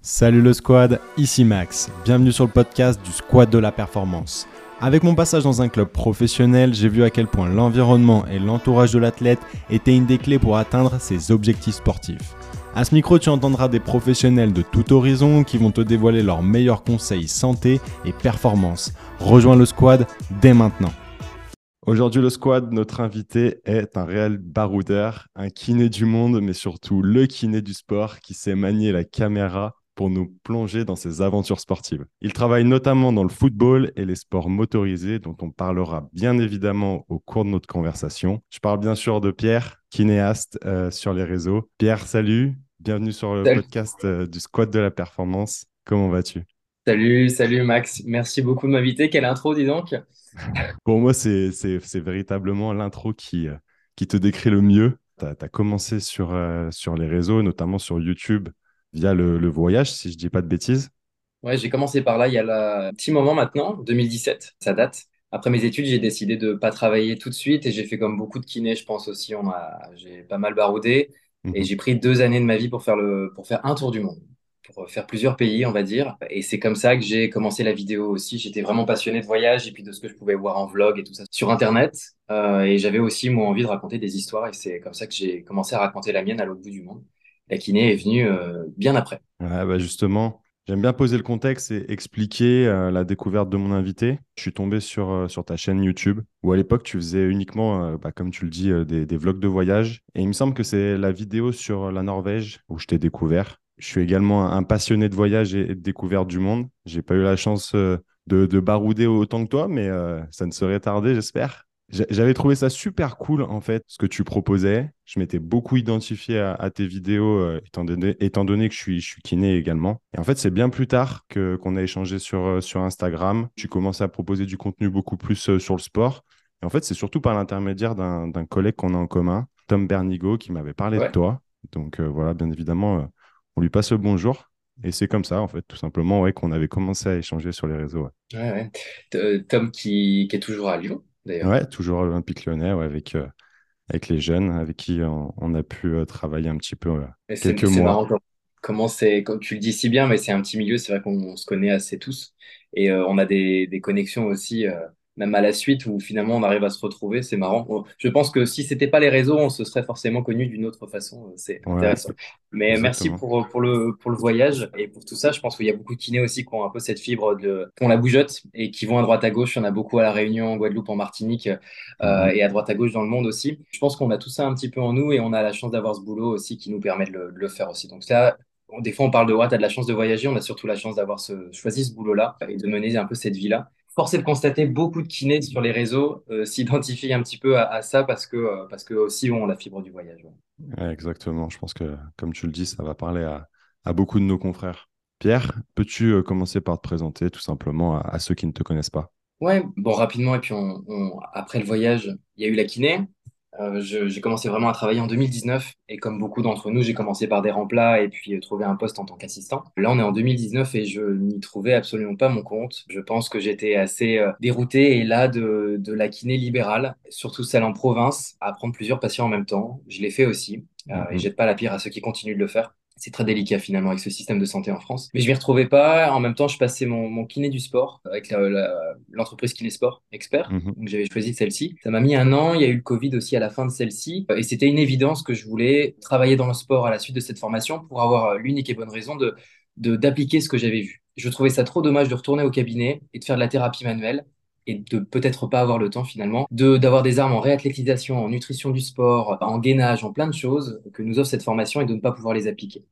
Salut le squad, ici Max. Bienvenue sur le podcast du Squad de la Performance. Avec mon passage dans un club professionnel, j'ai vu à quel point l'environnement et l'entourage de l'athlète étaient une des clés pour atteindre ses objectifs sportifs. À ce micro, tu entendras des professionnels de tout horizon qui vont te dévoiler leurs meilleurs conseils santé et performance. Rejoins le squad dès maintenant. Aujourd'hui, le squad, notre invité est un réel baroudeur, un kiné du monde, mais surtout le kiné du sport qui sait manier la caméra pour nous plonger dans ses aventures sportives. Il travaille notamment dans le football et les sports motorisés dont on parlera bien évidemment au cours de notre conversation. Je parle bien sûr de Pierre, kinéaste euh, sur les réseaux. Pierre, salut, bienvenue sur le podcast euh, du Squad de la Performance. Comment vas-tu? Salut, salut Max, merci beaucoup de m'inviter. Quelle intro, dis donc Pour moi, c'est véritablement l'intro qui, euh, qui te décrit le mieux. Tu as, commencé sur, sur les réseaux, notamment sur YouTube, via le, voyage, si je dis pas de bêtises. Ouais, j'ai commencé par là il y a un petit moment maintenant, 2017, ça date. Après mes études, j'ai décidé de ne pas travailler tout de suite et j'ai fait comme beaucoup de kinés, je pense aussi. On a, j'ai pas mal baroudé et mhm. j'ai pris deux années de ma vie pour faire, le, pour faire un tour du monde, pour faire plusieurs pays, on va dire. Et c'est comme ça que j'ai commencé la vidéo aussi. J'étais vraiment passionné de voyage et puis de ce que je pouvais voir en vlog et tout ça sur Internet. Euh, et j'avais aussi, moi, envie de raconter des histoires et c'est comme ça que j'ai commencé à raconter la mienne à l'autre bout du monde la kiné est venue euh, bien après. bah justement, j'aime bien poser le contexte et expliquer euh, la découverte de mon invité. Je suis tombé sur, euh, sur ta chaîne YouTube où à l'époque tu faisais uniquement, bah, comme tu le dis, des, vlogs de voyage. Et il me semble que c'est la vidéo sur la Norvège où je t'ai découvert. Je suis également un passionné de voyage et de découverte du monde. J'ai pas eu la chance de, barouder autant que toi, mais ça ne serait tardé, j'espère. J'avais trouvé ça super cool, en fait, ce que tu proposais. Je m'étais beaucoup identifié à, tes vidéos, euh, étant, donné, étant, donné, que je suis, je suis kiné également. Et en fait, c'est bien plus tard que qu'on a échangé sur, euh, sur Instagram. Tu commençais à proposer du contenu beaucoup plus euh, sur le sport. Et en fait, c'est surtout par l'intermédiaire d'un collègue qu'on a en commun, Tom Bernigo, qui m'avait parlé de toi. Donc voilà, bien évidemment, on lui passe le bonjour. Et c'est comme ça, en fait, tout simplement, ouais, qu'on avait commencé à échanger sur les réseaux. Ouais. ouais, Tom qui, qui, est toujours à Lyon Ouais, toujours Olympique Lyonnais, avec, euh, avec les jeunes avec qui on, a pu euh, travailler un petit peu euh, quelques mois. C'est marrant comment c'est, comme tu le dis si bien, mais c'est un petit milieu, c'est vrai qu'on se connaît assez tous et on a des, des connexions aussi même à la suite où finalement on arrive à se retrouver, c'est marrant. Je pense que si c'était pas les réseaux, on se serait forcément connu d'une autre façon. Euh, c'est intéressant. Mais merci pour, pour, le, pour le voyage et pour tout ça. Je pense qu'il y a beaucoup de kinés aussi qui ont un peu cette fibre de, qui ont la bougeotte et qui vont à droite à gauche. Il y en a beaucoup à La Réunion, en Guadeloupe, en Martinique euh, mhm. et à droite à gauche dans le monde aussi. Je pense qu'on a tout ça un petit peu en nous et on a la chance d'avoir ce boulot aussi qui nous permet de le, faire aussi. Donc là, des fois, on parle de ouais, tu as de la chance de voyager. On a surtout la chance d'avoir ce, choisi ce boulot-là et de mener un peu cette vie-là force est de constater beaucoup de kinés sur les réseaux euh, s'identifient un petit peu à, ça parce que, euh, parce que aussi ont la fibre du voyage. exactement. Je pense que, comme tu le dis, ça va parler à, beaucoup de nos confrères. Pierre, peux-tu euh, commencer par te présenter tout simplement à, ceux qui ne te connaissent pas? Ouais, bon, rapidement, et puis après le voyage, il y a eu la kiné. Euh, j'ai commencé vraiment à travailler en 2019 et comme beaucoup d'entre nous, j'ai commencé par des remplats et puis euh, trouvé un poste en tant qu'assistant. Là, on est en 2019 et je n'y trouvais absolument pas mon compte. Je pense que j'étais assez euh, dérouté et là de, de la kiné libérale, surtout celle en province, à prendre plusieurs patients en même temps. Je l'ai fait aussi et mhm. jette pas la pire à ceux qui continuent de le faire c'est très délicat finalement avec ce système de santé en France. Mais je m'y retrouvais pas. En même temps, je passais mon, kiné du sport avec l'entreprise Kiné Sport Expert. Mhm. Donc j'avais choisi celle-ci. Ça m'a mis un an. Il y a eu le Covid aussi à la fin de celle-ci. Et c'était une évidence que je voulais travailler dans le sport à la suite de cette formation pour avoir l'unique et bonne raison de d'appliquer ce que j'avais vu. Je trouvais ça trop dommage de retourner au cabinet et de faire de la thérapie manuelle et de peut-être pas avoir le temps finalement de d'avoir des armes en réathlétisation, en nutrition du sport, en gainage, en plein de choses que nous offre cette formation et de ne pas pouvoir les appliquer.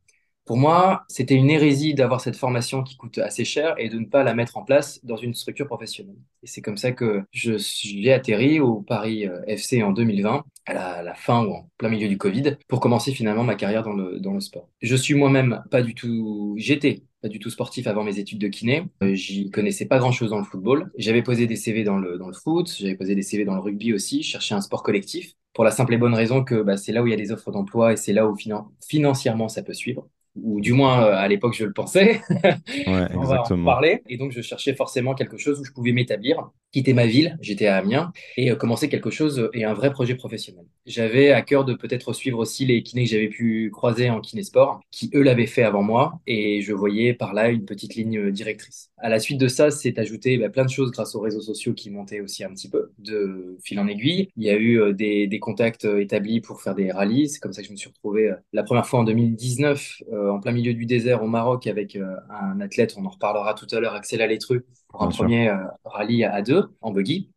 Pour moi, c'était une hérésie d'avoir cette formation qui coûte assez cher et de ne pas la mettre en place dans une structure professionnelle. Et c'est comme ça que je suis atterri au Paris euh, FC en 2020, à la, fin ou en plein milieu du Covid, pour commencer finalement ma carrière dans le, dans le sport. Je suis moi-même pas du tout, j'étais pas du tout sportif avant mes études de kiné. Euh, j'y connaissais pas grand-chose dans le football. J'avais posé des CV dans le, dans le foot, j'avais posé des CV dans le rugby aussi, je cherchais un sport collectif pour la simple et bonne raison que bah, c'est là où il y a des offres d'emploi et c'est là où financièrement ça peut suivre ou du moins euh, à l'époque je le pensais. Ouais, On va en parler. Et donc je cherchais forcément quelque chose où je pouvais m'établir quitter ma ville, j'étais à Amiens, et euh, commencer quelque chose euh, et un vrai projet professionnel. J'avais à cœur de peut-être suivre aussi les kinés que j'avais pu croiser en kinésport, qui eux l'avaient fait avant moi, et je voyais par là une petite ligne euh, directrice. À la suite de ça, c'est ajouté bah, plein de choses grâce aux réseaux sociaux qui montaient aussi un petit peu de fil en aiguille. Il y a eu des, des contacts établis pour faire des rallyes. C'est comme ça que je me suis retrouvé la première fois en 2019 en plein milieu du désert au Maroc avec un athlète, on en reparlera tout à l'heure, Axel Alétru, pour un premier rallye à deux en buggy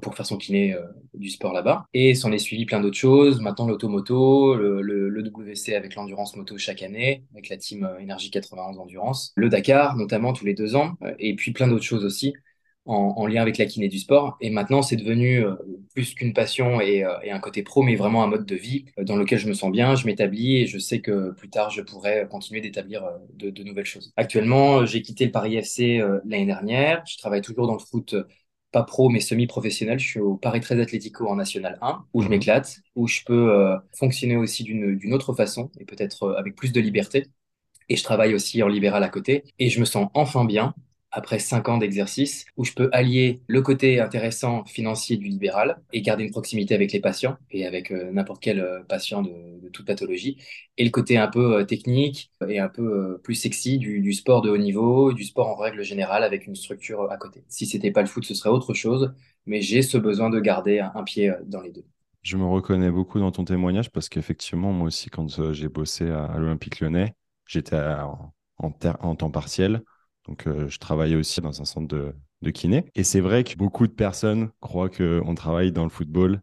pour faire son kiné euh, du sport là-bas. Et s'en est suivi plein d'autres choses. Maintenant, l'automoto, le, le, WC avec l'endurance moto chaque année, avec la team euh, Énergie 91 Endurance, le Dakar, notamment tous les deux ans, euh, et puis plein d'autres choses aussi. En, lien avec la kiné du sport. Et maintenant, c'est devenu plus qu'une passion et, et, un côté pro, mais vraiment un mode de vie dans lequel je me sens bien, je m'établis et je sais que plus tard, je pourrais continuer d'établir de, de, nouvelles choses. Actuellement, j'ai quitté le Paris FC l'année dernière. Je travaille toujours dans le foot pas pro mais semi-professionnel. Je suis au Paris 13 Atlético en National 1 où je mhm. m'éclate, où je peux euh, fonctionner aussi d'une autre façon et peut-être euh, avec plus de liberté. Et je travaille aussi en libéral à côté et je me sens enfin bien après cinq ans d'exercice où je peux allier le côté intéressant financier du libéral et garder une proximité avec les patients et avec euh, n'importe quel euh, patient de, toute pathologie et le côté un peu euh, technique et un peu plus sexy du, sport de haut niveau, du sport en règle générale avec une structure à côté. Si c'était pas le foot, ce serait autre chose, mais j'ai ce besoin de garder un, pied dans les deux. Je me reconnais beaucoup dans ton témoignage parce qu'effectivement, moi aussi, quand j'ai bossé à, l'Olympique lyonnais, j'étais en, en temps partiel. Donc, euh, je travaillais aussi dans un centre de, kiné. Et c'est vrai que beaucoup de personnes croient qu'on travaille dans le football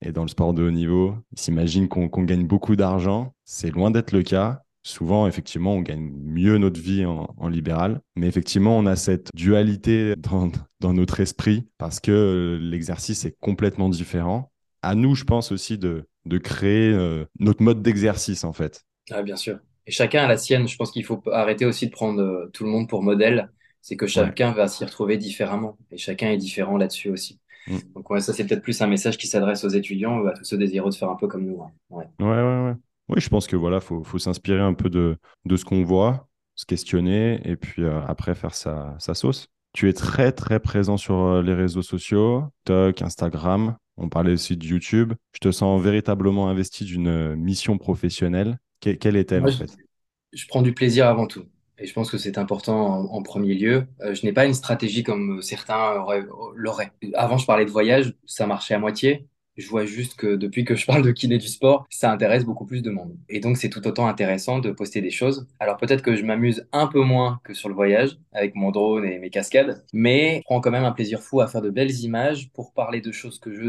et dans le sport de haut niveau. Ils s'imaginent qu'on gagne beaucoup d'argent. C'est loin d'être le cas. Souvent, effectivement, on gagne mieux notre vie en, libéral. Mais effectivement, on a cette dualité dans, notre esprit parce que l'exercice est complètement différent. À nous, je pense aussi de, de créer euh, notre mode d'exercice, en fait. Ah, bien sûr. Et chacun a la sienne. Je pense qu'il faut arrêter aussi de prendre euh, tout le monde pour modèle. C'est que chacun va s'y retrouver différemment. Et chacun est différent là-dessus aussi. Mm. Donc, ouais, ça, c'est peut-être plus un message qui s'adresse aux étudiants ou à tous ceux désireux de faire un peu comme nous. Hein. Ouais. ouais, ouais, Oui, je pense que voilà, faut, faut s'inspirer un peu de, de ce qu'on voit, se questionner et puis euh, après faire sa, sa sauce. Tu es très, très présent sur euh, les réseaux sociaux, TikTok, Instagram. On parlait aussi de YouTube. Je te sens véritablement investi d'une mission professionnelle. Quelle est-elle en fait? je, prends du plaisir avant tout. Et je pense que c'est important en, premier lieu. Euh, je n'ai pas une stratégie comme certains l'auraient. Avant, je parlais de voyage, ça marchait à moitié je vois juste que depuis que je parle de kiné du sport, ça intéresse beaucoup plus de monde. Et donc, c'est tout autant intéressant de poster des choses. Alors, peut-être que je m'amuse un peu moins que sur le voyage avec mon drone et mes cascades, mais je prends quand même un plaisir fou à faire de belles images pour parler de choses que je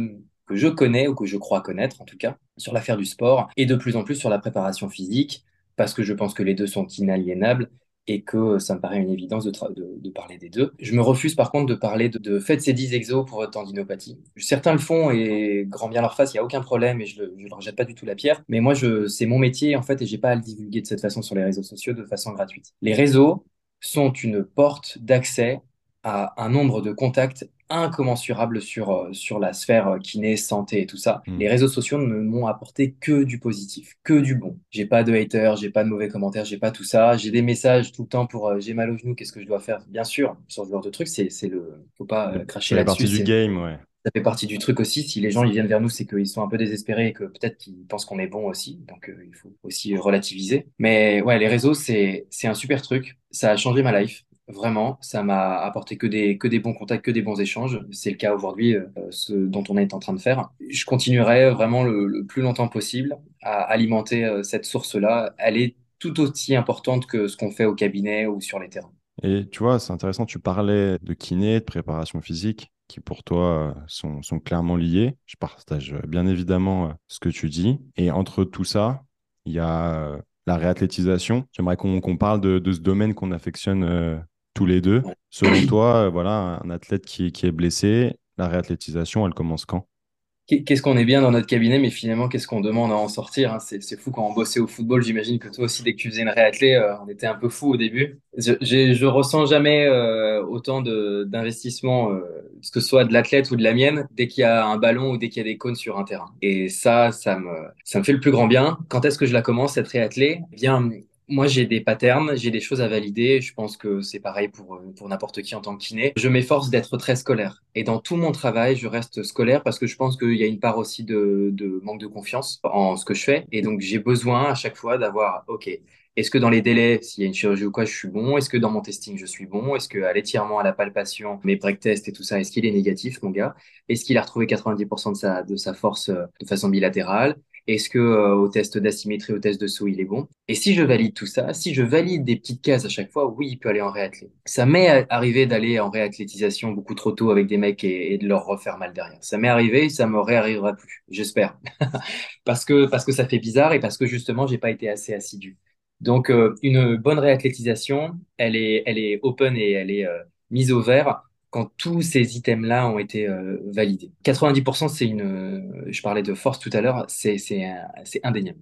que je connais ou que je crois connaître en tout cas sur l'affaire du sport et de plus en plus sur la préparation physique parce que je pense que les deux sont inaliénables et que ça me paraît une évidence de, de, parler des deux. Je me refuse par contre de parler de, de faites ces 10 exos pour votre tendinopathie. Certains le font et grand bien leur face, il n'y a aucun problème et je ne leur jette pas du tout la pierre. Mais moi, c'est mon métier en fait et j'ai pas à le divulguer de cette façon sur les réseaux sociaux de façon gratuite. Les réseaux sont une porte d'accès à un nombre de contacts incommensurable sur, euh, sur la sphère euh, kiné, santé et tout ça. Hmm. Les réseaux sociaux ne m'ont apporté que du positif, que du bon. J'ai pas de haters, j'ai pas de mauvais commentaires, j'ai pas tout ça. J'ai des messages tout le temps pour euh, j'ai mal au genou, qu'est-ce que je dois faire? Bien sûr, sur ce genre de truc, c'est le. Faut pas cracher là-dessus. Ça fait partie du game, ouais. Ça fait partie du truc aussi. Si les gens ils viennent vers nous, c'est qu'ils sont un peu désespérés et que peut-être qu'ils pensent qu'on est bon aussi. Donc il faut aussi relativiser. Mais ouais, les réseaux, c'est un super truc. Ça a changé ma life. Vraiment, ça m'a apporté que des, que des bons contacts, que des bons échanges. C'est le cas aujourd'hui, euh, ce dont on est en train de faire. Je continuerai vraiment le, plus longtemps possible à alimenter euh, cette source-là. Elle est tout aussi importante que ce qu'on fait au cabinet ou sur les terrains. Et tu vois, c'est intéressant, tu parlais de kiné, de préparation physique, qui pour toi euh, sont, sont clairement liés. Je partage bien évidemment ce que tu dis. Et entre tout ça, il y a la réathlétisation. J'aimerais qu'on parle de, de, ce domaine qu'on affectionne tous les deux. Selon toi, euh, voilà, un athlète qui, qui est blessé, la réathlétisation, elle commence quand? Qu'est-ce qu'on est bien dans notre cabinet, mais finalement, qu'est-ce qu'on demande à en sortir hein? C'est fou quand on bossait au football. J'imagine que toi aussi, dès que tu faisais une réathlée, euh, on était un peu fou au début. Je, je ressens jamais euh, autant d'investissement, euh, que ce soit de l'athlète ou de la mienne, dès qu'il y a un ballon ou dès qu'il y a des cônes sur un terrain. Et ça, ça me, ça me fait le plus grand bien. Quand est-ce que je la commence, cette réathlée eh Bien, Moi, j'ai des patterns, j'ai des choses à valider. Je pense que c'est pareil pour, euh, pour n'importe qui en tant que kiné. Je m'efforce d'être très scolaire. Et dans tout mon travail, je reste scolaire parce que je pense qu'il y a une part aussi de, de manque de confiance en ce que je fais. Et donc, j'ai besoin à chaque fois d'avoir, OK, est-ce que dans les délais, s'il y a une chirurgie ou quoi, je suis bon? Est-ce que dans mon testing, je suis bon? Est-ce que à l'étirement, à la palpation, mes break tests et tout ça, est-ce qu'il est négatif, mon gars? Est-ce qu'il a retrouvé 90% de sa, de sa force euh, de façon bilatérale? Est-ce que euh, au test d'asymétrie, au test de saut, il est bon? Et si je valide tout ça, si je valide des petites cases à chaque fois, oui, il peut aller en réathlé. Ça m'est arrivé d'aller en réathlétisation beaucoup trop tôt avec des mecs et, de leur refaire mal derrière. Ça m'est arrivé, ça me réarrivera plus, j'espère, parce que ça fait bizarre et parce que justement, j'ai pas été assez assidu. Donc, euh, une bonne réathlétisation, elle est, elle open et elle est euh, mise au vert quand tous ces items-là ont été euh, validés. 90%, c'est une, euh, je parlais de force tout à l'heure, c'est indéniable.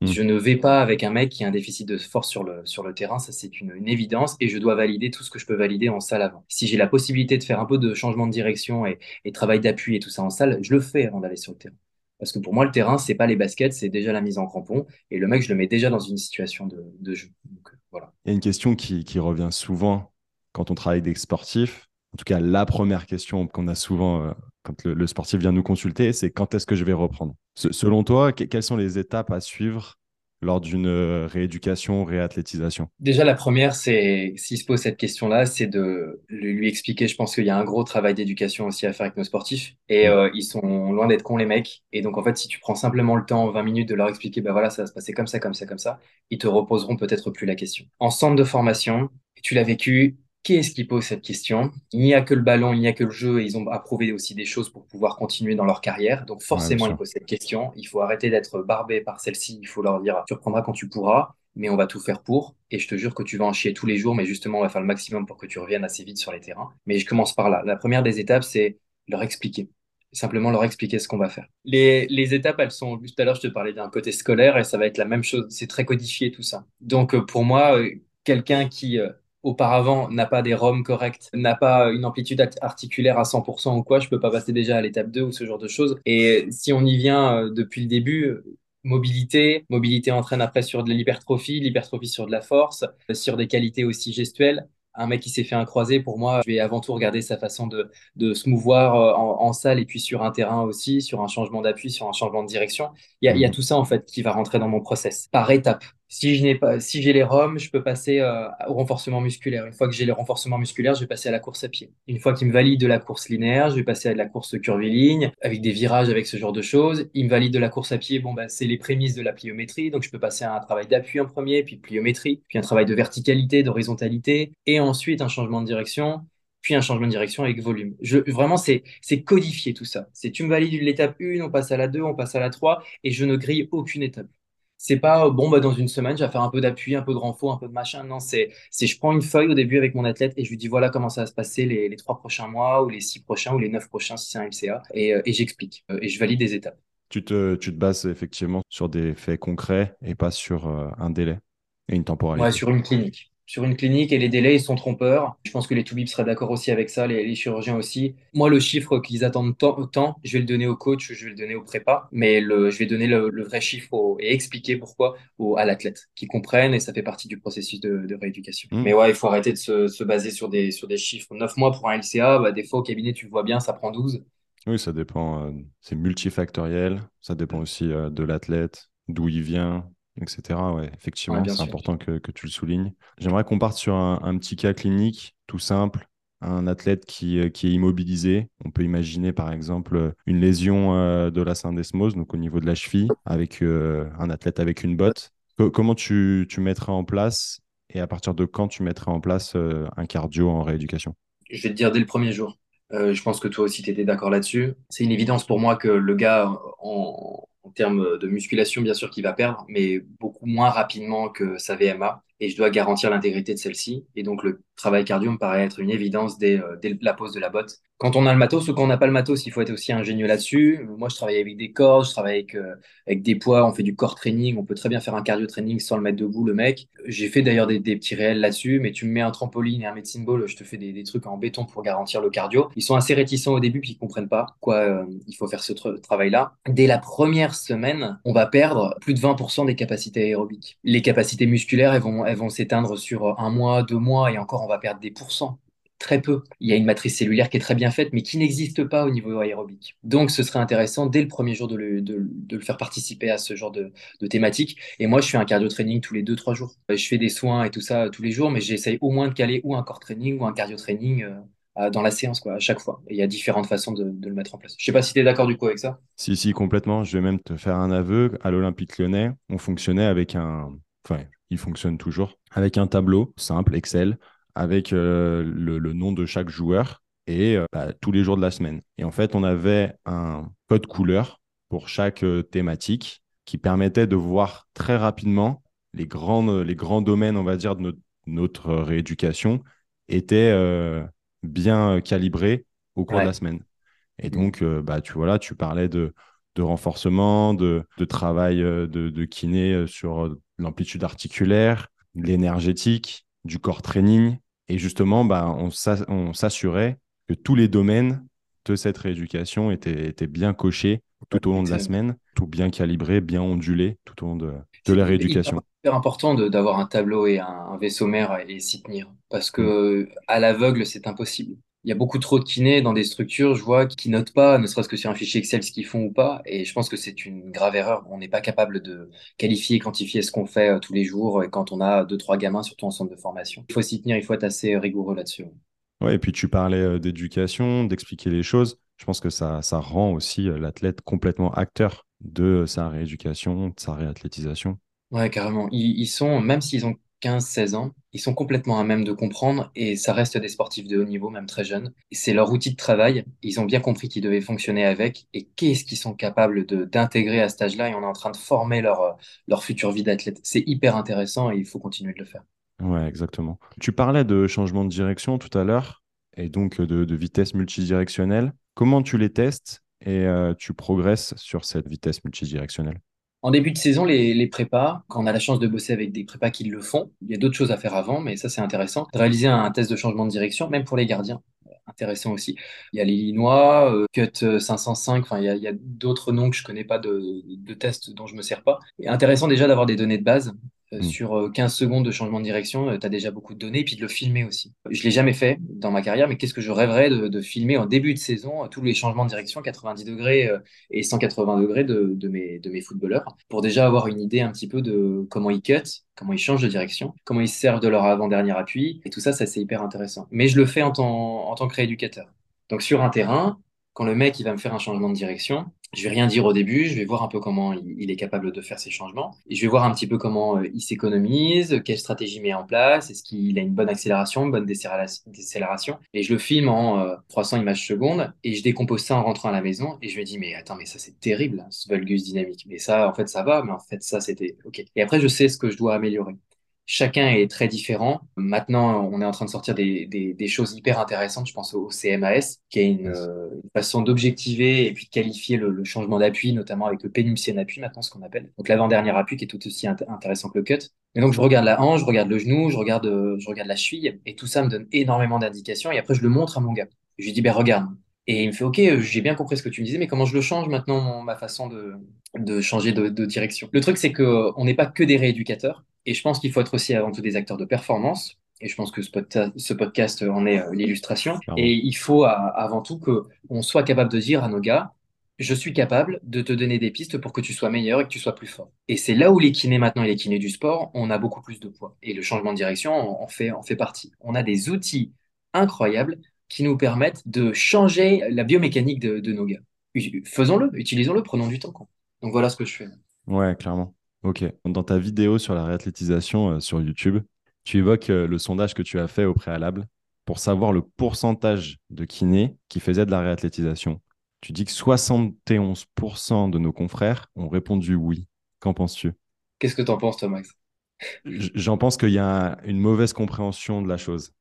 Mm. Je ne vais pas avec un mec qui a un déficit de force sur le, sur le terrain, ça c'est une, évidence, et je dois valider tout ce que je peux valider en salle avant. Si j'ai la possibilité de faire un peu de changement de direction et, et travail d'appui et tout ça en salle, je le fais avant d'aller sur le terrain. Parce que pour moi, le terrain, c'est pas les baskets, c'est déjà la mise en crampon, et le mec, je le mets déjà dans une situation de, de jeu. Donc, euh, voilà. Il y a une question qui, qui revient souvent quand on travaille avec des sportifs, en tout cas, la première question qu'on a souvent euh, quand le, sportif vient nous consulter, c'est quand est-ce que je vais reprendre? Selon toi, quelles sont les étapes à suivre lors d'une euh, rééducation, réathlétisation? Déjà, la première, c'est, s'il se pose cette question-là, c'est de lui expliquer. Je pense qu'il y a un gros travail d'éducation aussi à faire avec nos sportifs. Et euh, ils sont loin d'être cons, les mecs. Et donc, en fait, si tu prends simplement le temps, 20 minutes, de leur expliquer, ben voilà, ça va se passer comme ça, comme ça, comme ça, ils te reposeront peut-être plus la question. En centre de formation, tu l'as vécu, qui est-ce qui pose cette question? Il n'y a que le ballon, il n'y a que le jeu, et ils ont approuvé aussi des choses pour pouvoir continuer dans leur carrière. Donc forcément, ils posent cette question. Il faut arrêter d'être barbé par celle-ci. Il faut leur dire, tu reprendras quand tu pourras, mais on va tout faire pour. Et je te jure que tu vas en chier tous les jours, mais justement, on va faire le maximum pour que tu reviennes assez vite sur les terrains. Mais je commence par là. La première des étapes, c'est leur expliquer simplement leur expliquer ce qu'on va faire. Les, les étapes, elles sont, tout à l'heure, je te parlais d'un côté scolaire et ça va être la même chose. C'est très codifié tout ça. Donc, euh, pour moi, euh, quelqu'un qui euh, auparavant n'a pas des ROM corrects, n'a pas une amplitude articulaire à 100% ou quoi, je peux pas passer déjà à l'étape 2 ou ce genre de choses. Et si on y vient euh, depuis le début, mobilité, mobilité entraîne après sur de l'hypertrophie, l'hypertrophie sur de la force, sur des qualités aussi gestuelles un mec qui s'est fait un croisé, pour moi, je vais avant tout regarder sa façon de, de se mouvoir euh, en, salle et puis sur un terrain aussi, sur un changement d'appui, sur un changement de direction. Il y a, il y a mhm. tout ça, en fait, qui va rentrer dans mon process par étapes. Si je n'ai pas, si j'ai les ROM, je peux passer euh, au renforcement musculaire. Une fois que j'ai le renforcement musculaire, je vais passer à la course à pied. Une fois qu'il me valide de la course linéaire, je vais passer à de la course curviligne, avec des virages, avec ce genre de choses. Il me valide de la course à pied. Bon, bah, c'est les prémices de la pliométrie. Donc, je peux passer à un travail d'appui en premier, puis pliométrie, puis un travail de verticalité, d'horizontalité, et ensuite un changement de direction, puis un changement de direction avec volume. Je, vraiment, c'est, codifier tout ça. C'est tu me valides l'étape 1, on passe à la 2, on passe à la 3, et je ne grille aucune étape. C'est pas bon bah dans une semaine je vais faire un peu d'appui, un peu de renfort, un peu de machin. Non, c'est c'est je prends une feuille au début avec mon athlète et je lui dis voilà comment ça va se passer les, les trois prochains mois ou les six prochains ou les neuf prochains si c'est un MCA et, euh, et j'explique euh, et je valide des étapes. Tu te, tu te bases effectivement sur des faits concrets et pas sur euh, un délai et une temporalité. Ouais, sur une clinique sur une clinique et les délais, ils sont trompeurs. Je pense que les Toubib seraient d'accord aussi avec ça, les, chirurgiens aussi. Moi, le chiffre qu'ils attendent tant, je vais le donner au coach, je vais le donner au prépa, mais le, je vais donner le, vrai chiffre et expliquer pourquoi au, à l'athlète, qui comprenne et ça fait partie du processus de, rééducation. Mmh. Mais ouais, il faut arrêter de se, baser sur des, sur des chiffres. 9 mois pour un LCA, bah, des fois au cabinet, tu le vois bien, ça prend 12. Oui, ça dépend. Euh, c'est multifactoriel. Ça dépend aussi euh, de l'athlète, d'où il vient, etc. Ouais, effectivement, c'est important que, tu le soulignes. J'aimerais qu'on parte sur un, petit cas clinique tout simple. Un athlète qui, euh, qui, est immobilisé. On peut imaginer par exemple une lésion euh, de la syndesmose, donc au niveau de la cheville, avec euh, un athlète avec une botte. comment tu, tu mettrais en place et à partir de quand tu mettrais en place un cardio en rééducation? Je vais te dire dès le premier jour. je pense que toi aussi, tu étais d'accord là-dessus. C'est une évidence pour moi que le gars, en, en termes de musculation, bien sûr, qu'il va perdre, mais beaucoup moins rapidement que sa VMA. Et je dois garantir l'intégrité de celle-ci. Et donc, le travail cardio me paraît être une évidence dès, euh, dès la pose de la botte. Quand on a le matos ou quand on n'a pas le matos, il faut être aussi ingénieux là-dessus. Moi, je travaille avec des cordes, je travaille avec, euh, des poids, on fait du core training, on peut très bien faire un cardio training sans le mettre debout, le mec. J'ai fait d'ailleurs des, petits réels là-dessus, mais tu me mets un trampoline et un medicine ball, je te fais des, des, trucs en béton pour garantir le cardio. Ils sont assez réticents au début, puis ils comprennent pas quoi euh, il faut faire ce travail-là. Dès la première semaine, on va perdre plus de 20% des capacités aérobiques. Les capacités musculaires, elles vont, elles vont s'éteindre sur un mois, deux mois, et encore, on va perdre des pourcents très peu. Il y a une matrice cellulaire qui est très bien faite, mais qui n'existe pas au niveau aérobique. Donc, ce serait intéressant dès le premier jour de le, faire participer à ce genre de, thématique. Et moi, je fais un cardio training tous les deux, trois jours. Je fais des soins et tout ça tous les jours, mais j'essaye au moins de caler ou un core training ou un cardio training euh, dans la séance, quoi, à chaque fois. Il y a différentes façons de, le mettre en place. Je sais pas si tu es d'accord du coup avec ça. Si, si, complètement. Je vais même te faire un aveu. À l'Olympique lyonnais, on fonctionnait avec un. Il fonctionne toujours. Avec un tableau simple, Excel, avec euh, le, le, nom de chaque joueur et euh, bah, tous les jours de la semaine. Et en fait, on avait un code couleur pour chaque euh, thématique qui permettait de voir très rapidement les, grandes, les grands domaines, on va dire, de notre, notre rééducation étaient bien calibrés au cours Ouais. de la semaine. Et donc, euh, bah, tu vois là, tu parlais de, de renforcement, de, de travail de, de kiné sur l'amplitude articulaire, l'énergétique, du corps training. Et justement, bah, on s'a- on s'assurait que tous les domaines de cette rééducation étaient, étaient bien cochés tout au long de la semaine, tout bien calibré, bien ondulé tout au long de, de C'est la rééducation. hyper important d'avoir un tableau et un, un vaisseau mère et s'y tenir. Parce Mm. que à l'aveugle, c'est impossible. Il y a beaucoup trop de kinés dans des structures, je vois, qui notent pas, ne serait-ce que sur un fichier Excel, ce qu'ils font ou pas. Et je pense que c'est une grave erreur. On n'est pas capable de qualifier, quantifier ce qu'on fait euh, tous les jours et quand on a deux, trois gamins, surtout en centre de formation. Il faut s'y tenir, il faut être assez rigoureux là-dessus. Ouais, et puis tu parlais euh, d'éducation, d'expliquer les choses. Je pense que ça, ça rend aussi euh, l'athlète complètement acteur de sa rééducation, de sa réathlétisation. Ouais, carrément. Ils, ils sont, même s'ils ont 15, 16 ans, ils sont complètement à même de comprendre et ça reste des sportifs de haut niveau, même très jeunes. C'est leur outil de travail. Ils ont bien compris qu'ils devaient fonctionner avec et qu'est-ce qu'ils sont capables d'intégrer à cet âge-là? Et on est en train de former leur, future vie d'athlète. C'est hyper intéressant et il faut continuer de le faire. Ouais, exactement. Tu parlais de changement de direction tout à l'heure et donc de, de vitesse multidirectionnelle. Comment tu les testes et euh, tu progresses sur cette vitesse multidirectionnelle? En début de saison, les, les prépas, quand on a la chance de bosser avec des prépas qui le font, il y a d'autres choses à faire avant, mais ça c'est intéressant. Réaliser un test de changement de direction, même pour les gardiens, euh, intéressant aussi. Il y a l'Illinois, euh, Cut euh, 505, enfin il y a, d'autres noms que je connais pas de, tests dont je me sers pas. Intéressant déjà d'avoir des données de base. Euh, Mm. sur euh, 15 secondes de changement de direction, tu as déjà beaucoup de données, et puis de le filmer aussi. Je l'ai jamais fait dans ma carrière, mais qu'est-ce que je rêverais de, de filmer en début de saison euh, tous les changements de direction, 90 degrés euh, et 180 degrés de, de mes, de mes footballeurs pour déjà avoir une idée un petit peu de comment ils cut, comment ils changent de direction, comment ils se servent de leur avant-dernier appui. Et tout ça, ça c'est hyper intéressant. Mais je le fais en tant, en tant que rééducateur. Donc sur un terrain, quand le mec il va me faire un changement de direction, je vais rien dire au début, je vais voir un peu comment il, est capable de faire ces changements. Et je vais voir un petit peu comment euh, il s'économise, quelle stratégie met en place, est-ce qu'il a une bonne accélération, une bonne décélération. Et je le filme en euh, 300 images secondes et je décompose ça en rentrant à la maison et je me dis mais attends mais ça c'est terrible ce valgus dynamique. Mais ça en fait ça va, mais en fait ça c'était ok. Et après je sais ce que je dois améliorer. Chacun est très différent. Maintenant, on est en train de sortir des, des, des choses hyper intéressantes. Je pense au CMAS, qui est une, euh, une façon d'objectiver et puis de qualifier le, le changement d'appui, notamment avec le pénultième appui, maintenant, ce qu'on appelle. Donc, l'avant-dernier appui qui est tout aussi int- intéressant que le cut. Et donc, je regarde la hanche, je regarde le genou, je regarde, euh, je regarde la cheville, et tout ça me donne énormément d'indications. Et après, je le montre à mon gars. Je lui dis, ben, regarde. Et il me fait, OK, j'ai bien compris ce que tu me disais, mais comment je le change maintenant, mon- ma façon de, de changer de, de direction? Le truc, c'est que euh, n'est pas que des rééducateurs. Et je pense qu'il faut être aussi avant tout des acteurs de performance. Et je pense que ce, podca- ce podcast en est euh, l'illustration. Et il faut à- avant tout que on soit capable de dire à nos gars, je suis capable de te donner des pistes pour que tu sois meilleur et que tu sois plus fort. Et c'est là où les kinés maintenant et les kinés du sport, on a beaucoup plus de poids. Et le changement de direction en en fait, en fait partie. On a des outils incroyables qui nous permettent de changer la biomécanique de, de nos gars. Faisons-le, utilisons-le, prenons du temps. quoi. Donc voilà ce que je fais. Ouais, clairement. Ok. Dans ta vidéo sur la réathlétisation euh, sur YouTube, tu évoques euh, le sondage que tu as fait au préalable pour savoir le pourcentage de kinés qui faisaient de la réathlétisation. Tu dis que 71% de nos confrères ont répondu oui. Qu'en penses-tu? Qu'est-ce que t'en penses, toi, Max? J'en pense qu'il y a une mauvaise compréhension de la chose.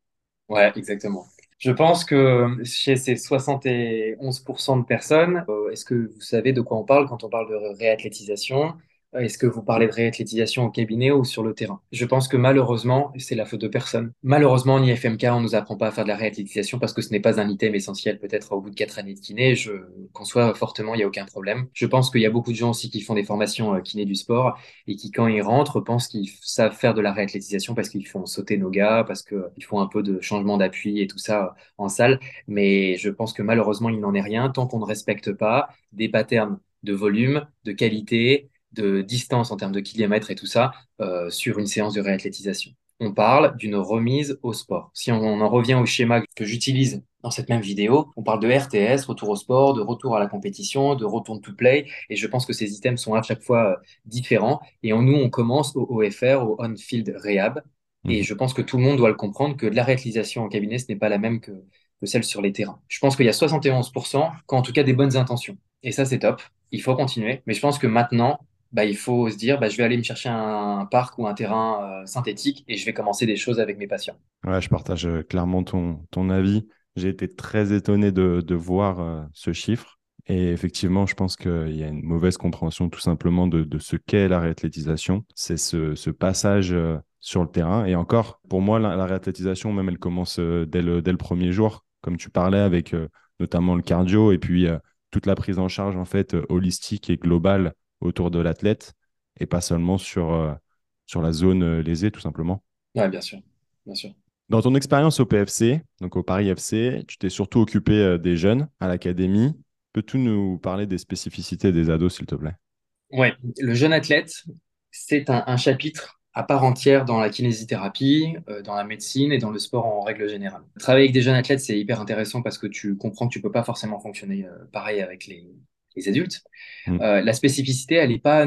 Ouais, exactement. Je pense que chez ces 71% de personnes, euh, est-ce que vous savez de quoi on parle quand on parle de réathlétisation? Euh, Est-ce que vous parlez de réathlétisation au cabinet ou sur le terrain? Je pense que malheureusement, c'est la faute de personne. Malheureusement, en IFMK, on nous apprend pas à faire de la réathlétisation parce que ce n'est pas un item essentiel. Peut-être au bout de quatre années de kiné, je conçois fortement, il n'y a aucun problème. Je pense qu'il y a beaucoup de gens aussi qui font des formations euh, kiné du sport et qui, quand ils rentrent, pensent qu'ils savent faire de la réathlétisation parce qu'ils font sauter nos gars, parce qu'ils font un peu de changement d'appui et tout ça euh, en salle. Mais je pense que malheureusement, il n'en est rien tant qu'on ne respecte pas des patterns de volume, de qualité, de distance en termes de kilomètres et tout ça euh, sur une séance de réathlétisation. On parle d'une remise au sport. Si on, on en revient au schéma que j'utilise dans cette même vidéo, on parle de RTS, retour au sport, de retour à la compétition, de retour to play, et je pense que ces items sont à chaque fois euh, différents. Et en nous, on commence au OFR, au on-field rehab, et Mhm. je pense que tout le monde doit le comprendre que de la réathlétisation en cabinet, ce n'est pas la même que, que celle sur les terrains. Je pense qu'il y a 71% qui ont en tout cas des bonnes intentions. Et ça, c'est top. Il faut continuer. Mais je pense que maintenant, bah, il faut se dire, bah, je vais aller me chercher un, parc ou un terrain euh, synthétique et je vais commencer des choses avec mes patients. Ouais, je partage euh, clairement ton, ton avis. J'ai été très étonné de, de voir euh, ce chiffre. Et effectivement, je pense qu'il y a une mauvaise compréhension tout simplement de, de ce qu'est la réathlétisation. C'est ce, ce passage sur le terrain. Et encore, pour moi, la, la réathlétisation, même, elle commence dès le, dès le premier jour, comme tu parlais, avec notamment le cardio et puis toute la prise en charge en fait holistique et globale autour de l'athlète et pas seulement sur, euh, sur la zone euh, lésée, tout simplement. Ouais, bien sûr. Bien sûr. Dans ton expérience au PFC, donc au Paris FC, tu t'es surtout occupé euh, des jeunes à l'académie. Peux-tu nous parler des spécificités des ados, s'il te plaît? Ouais, le jeune athlète, c'est un, un chapitre à part entière dans la kinésithérapie, euh, dans la médecine et dans le sport en règle générale. Travailler avec des jeunes athlètes, c'est hyper intéressant parce que tu comprends que tu peux pas forcément fonctionner euh, pareil avec les, les adultes. Mm. Euh, la spécificité, elle n'est pas,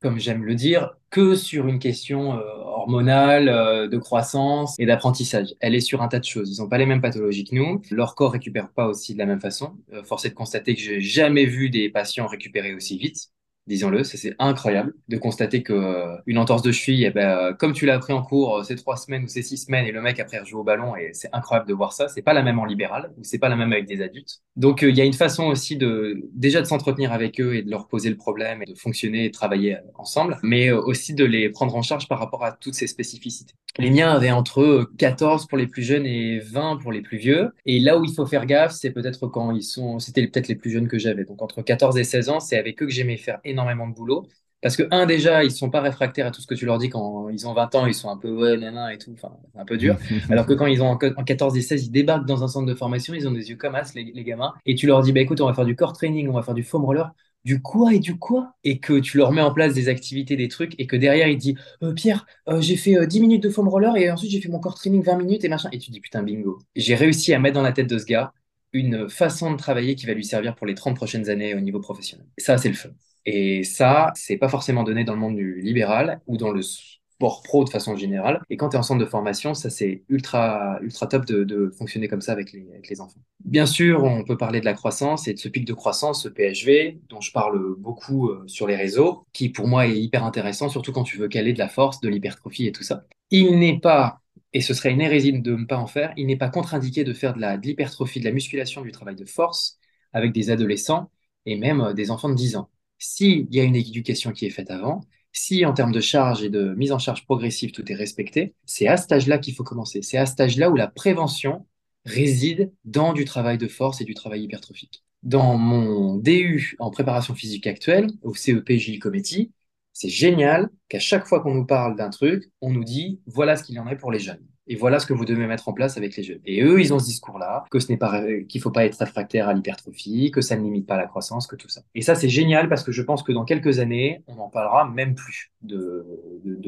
comme j'aime le dire, que sur une question euh, hormonale, euh, de croissance et d'apprentissage. Elle est sur un tas de choses. Ils n'ont pas les mêmes pathologies que nous. Leur corps récupère pas aussi de la même façon. Euh, force est de constater que j'ai jamais vu des patients récupérer aussi vite. Disons-le, c'est incroyable de constater que euh, une entorse de cheville, eh ben, euh, comme tu l'as appris en cours, euh, c'est trois semaines ou c'est six semaines et le mec après rejoue au ballon et c'est incroyable de voir ça. C'est pas la même en libéral ou c'est pas la même avec des adultes. Donc euh, il y a une façon aussi de déjà de s'entretenir avec eux et de leur poser le problème et de fonctionner et travailler ensemble, mais aussi de les prendre en charge par rapport à toutes ces spécificités. Les miens avaient entre eux 14 pour les plus jeunes et 20 pour les plus vieux. Et là où il faut faire gaffe, c'est peut-être quand ils sont, c'était peut-être les plus jeunes que j'avais. Donc entre 14 et 16 ans, c'est avec eux que j'aimais faire énormément de boulot. Parce que, un, déjà, ils sont pas réfractaires à tout ce que tu leur dis quand ils ont 20 ans, ils sont un peu, ouais, nana et tout, enfin, un peu dur. Alors que quand ils ont en en 14 et 16, ils débarquent dans un centre de formation, ils ont des yeux comme as, les, les gamins, et tu leur dis, bah écoute, on va faire du core training, on va faire du foam roller, du quoi et du quoi? Et que tu leur mets en place des activités, des trucs, et que derrière, il dit, euh, Pierre, euh, j'ai fait euh, 10 minutes de foam roller, et ensuite j'ai fait mon core training 20 minutes et machin. Et tu dis, putain, bingo. J'ai réussi à mettre dans la tête de ce gars une façon de travailler qui va lui servir pour les 30 prochaines années au niveau professionnel. Ça, c'est le fun. Et ça, c'est pas forcément donné dans le monde du libéral ou dans le sport pro de façon générale. Et quand tu es en centre de formation, ça c'est ultra, ultra top de, fonctionner comme ça avec les, enfants. Bien sûr, on peut parler de la croissance et de ce pic de croissance, ce PHV, dont je parle beaucoup euh, sur les réseaux, qui pour moi est hyper intéressant, surtout quand tu veux caler de la force, de l'hypertrophie et tout ça. Il n'est pas et ce serait une hérésie de ne pas en faire, il n'est pas contre-indiqué de faire de la, de l'hypertrophie, de la musculation, du travail de force avec des adolescents et même euh, des enfants de 10 ans. S'il y a une éducation qui est faite avant, si en termes de charge et de mise en charge progressive tout est respecté, c'est à cet âge-là qu'il faut commencer. C'est à cet âge-là où la prévention réside dans du travail de force et du travail hypertrophique. Dans mon DU en préparation physique actuelle, au CEP Gilles Cometti, c'est génial qu'à chaque fois qu'on nous parle d'un truc, on nous dit voilà ce qu'il y en a pour les jeunes. Et voilà ce que vous devez mettre en place avec les jeunes. Et eux, ils ont ce discours-là, que ce n'est pas, qu'il faut pas être réfractaire à l'hypertrophie, que ça ne limite pas la croissance, que tout ça. Et ça, c'est génial parce que je pense que dans quelques années, on n'en parlera même plus de,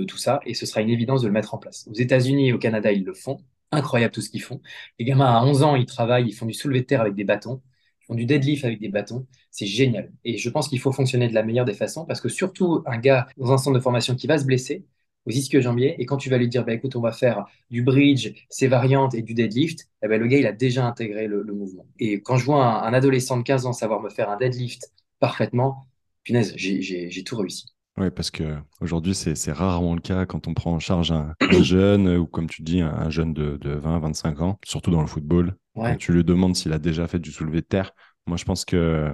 tout ça et ce sera une évidence de le mettre en place. Aux États-Unis et au Canada, ils le font. Incroyable tout ce qu'ils font. Les gamins à 11 ans, ils travaillent, ils font du soulevé de terre avec des bâtons, ils font du deadlift avec des bâtons. C'est génial. Et je pense qu'il faut fonctionner de la meilleure des façons parce que surtout un gars dans un centre de formation qui va se blesser, aux ischio-jambiers, et quand tu vas lui dire, bah, écoute, on va faire du bridge, ses variantes et du deadlift, eh ben, le gars, il a déjà intégré le, le mouvement. Et quand je vois un, un, adolescent de 15 ans savoir me faire un deadlift parfaitement, punaise, j'ai tout réussi. Oui, parce que aujourd'hui, c'est rarement le cas quand on prend en charge un, jeune ou, comme tu dis, un, jeune de, de 20, 25 ans, surtout dans le football. Quand tu lui demandes s'il a déjà fait du soulevé de terre, moi, je pense que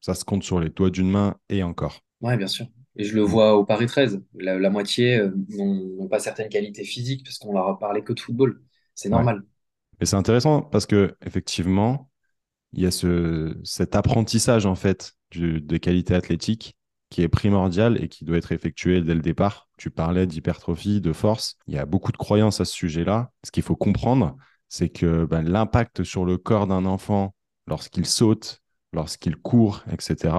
ça se compte sur les doigts d'une main et encore. Oui, bien sûr. Et je le vois au Paris 13. La, moitié euh, n'ont pas certaines qualités physiques parce qu'on leur a parlé que de football. C'est normal. Mais c'est intéressant parce que effectivement, il y a ce, cet apprentissage en fait des qualités athlétiques qui est primordial et qui doit être effectué dès le départ. Tu parlais d'hypertrophie, de force. Il y a beaucoup de croyances à ce sujet-là. Ce qu'il faut comprendre, c'est que ben, l'impact sur le corps d'un enfant lorsqu'il saute, lorsqu'il court, etc.,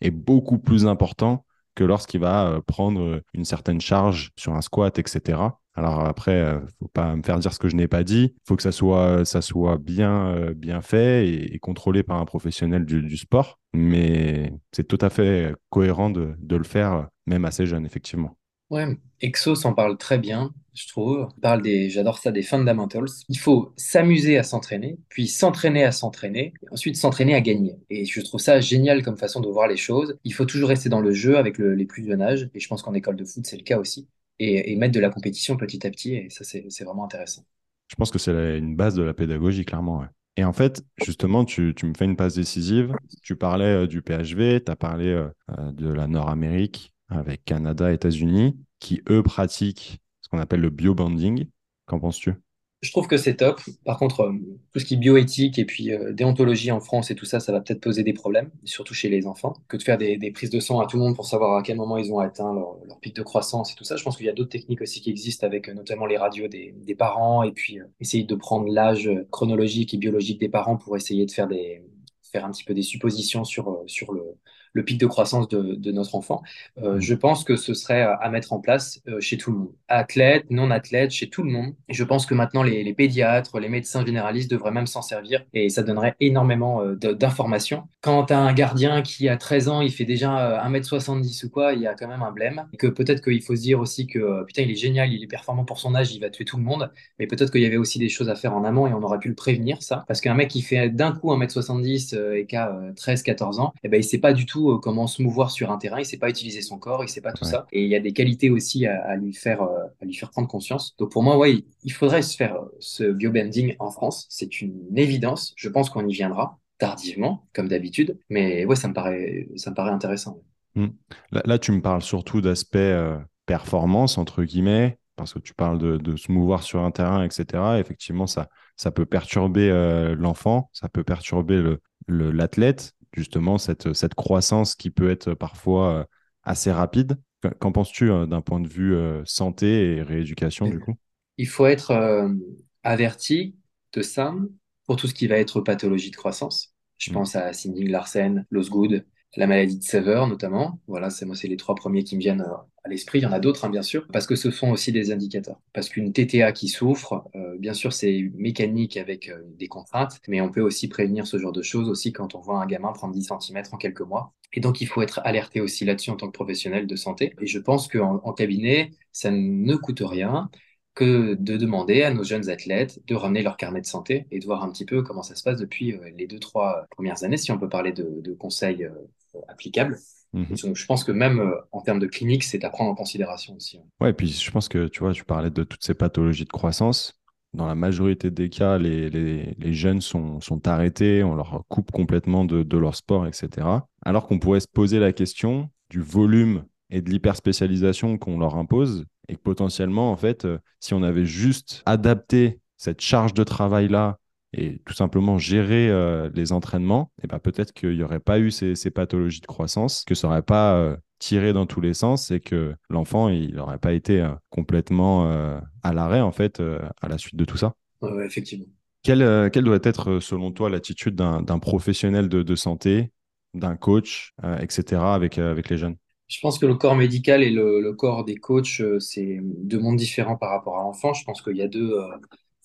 est beaucoup plus important lorsqu'il va euh, prendre une certaine charge sur un squat, etc. Alors après, euh, faut pas me faire dire ce que je n'ai pas dit. Il faut que ça soit, ça soit bien, euh, fait et, contrôlé par un professionnel du, sport. Mais c'est tout à fait cohérent de, le faire, même assez jeune, effectivement. Ouais, Exo s'en parle très bien, je trouve. Il parle des, j'adore ça, des fundamentals. Il faut s'amuser à s'entraîner, puis s'entraîner à s'entraîner, et ensuite s'entraîner à gagner. Et je trouve ça génial comme façon de voir les choses. Il faut toujours rester dans le jeu avec les plus jeunes âges, et je pense qu'en école de foot, c'est le cas aussi et, mettre de la compétition petit à petit. Et ça, c'est vraiment intéressant. Je pense que c'est une base de la pédagogie, clairement. Et en fait, justement, tu, me fais une passe décisive. Tu parlais euh, du PHV, tu as parlé euh, euh, de la Nord-Amérique avec Canada, États-Unis, qui, eux, pratiquent ce qu'on appelle le biobanding. Qu'en penses-tu? Je trouve que c'est top. Par contre, euh, tout ce qui est bioéthique et puis euh, déontologie en France et tout ça, ça va peut-être poser des problèmes, surtout chez les enfants, que de faire des, prises de sang à tout le monde pour savoir à quel moment ils ont atteint leur, pic de croissance et tout ça. Je pense qu'il y a d'autres techniques aussi qui existent avec euh, notamment les radios des, parents et puis essayer de prendre l'âge chronologique et biologique des parents pour essayer de faire des faire un petit peu des suppositions sur, sur le, le pic de croissance de, notre enfant. Euh, mm. je pense que ce serait à mettre en place euh, chez tout le monde. Athlète, non athlète, chez tout le monde. Et je pense que maintenant, les, pédiatres, les médecins généralistes devraient même s'en servir et ça donnerait énormément euh, d'informations. Quand tu as un gardien qui a 13 ans, il fait déjà 1m70 ou quoi, il y a quand même un blême. Et que peut-être qu'il faut se dire aussi que putain, il est génial, il est performant pour son âge, il va tuer tout le monde. Mais peut-être qu'il y avait aussi des choses à faire en amont et on aurait pu le prévenir, ça. Parce qu'un mec qui fait d'un coup 1m70 et qui a 13-14 ans, eh ben, il sait pas du tout euh, comment se mouvoir sur un terrain, il sait pas utiliser son corps, il sait pas tout ça. Et il y a des qualités aussi à, lui faire euh, à lui faire prendre conscience. Donc pour moi, ouais, il faudrait se faire euh, ce biobending en France. C'est une évidence. Je pense qu'on y viendra tardivement, comme d'habitude. Mais ouais, ça me paraît, ça me paraît intéressant. Hmm. Là, tu me parles surtout d'aspect performance, entre guillemets, parce que tu parles de, se mouvoir sur un terrain, etc. Effectivement, ça, ça peut perturber l'enfant, ça peut perturber l'athlète justement cette, cette croissance qui peut être parfois euh, assez rapide. Qu'en penses-tu euh, d'un point de vue euh, santé et rééducation du coup? Il faut être averti de ça pour tout ce qui va être pathologie de croissance. Je mmh. pense à Sinding Larsen, Losgood, la maladie de Sever notamment. Voilà, c'est moi, c'est les trois premiers qui me viennent euh, à l'esprit. Il y en a d'autres, hein, bien sûr, parce que ce sont aussi des indicateurs. Parce qu'une TTA qui souffre, euh, bien sûr, c'est mécanique avec euh, des contraintes, mais on peut aussi prévenir ce genre de choses aussi quand on voit un gamin prendre 10 cm en quelques mois. Et donc, il faut être alerté aussi là-dessus en tant que professionnel de santé. Et je pense qu'en en cabinet, ça ne coûte rien que de demander à nos jeunes athlètes de ramener leur carnet de santé et de voir un petit peu comment ça se passe depuis les deux, trois premières années, si on peut parler de, de conseils applicable. Mhm. Donc, je pense que même euh, en termes de clinique, c'est à prendre en considération aussi. Ouais, et puis je pense que tu vois, tu parlais de toutes ces pathologies de croissance. Dans la majorité des cas, les, les, les jeunes sont, sont, arrêtés, on leur coupe complètement de, de leur sport, etc. Alors qu'on pourrait se poser la question du volume et de l'hyperspécialisation qu'on leur impose et que potentiellement, en fait, euh, si on avait juste adapté cette charge de travail-là et tout simplement gérer euh, les entraînements, et ben peut-être qu'il n'y aurait pas eu ces, pathologies de croissance, que ça n'aurait pas euh, tiré dans tous les sens et que l'enfant, il n'aurait pas été euh, complètement à l'arrêt, en fait, à la suite de tout ça. effectivement. Quelle, quelle, doit être, selon toi, l'attitude d'un professionnel de, de santé, d'un coach, etc., avec, avec les jeunes? Je pense que le corps médical et le, le corps des coachs, c'est deux mondes différents par rapport à l'enfant. Je pense qu'il y a deux,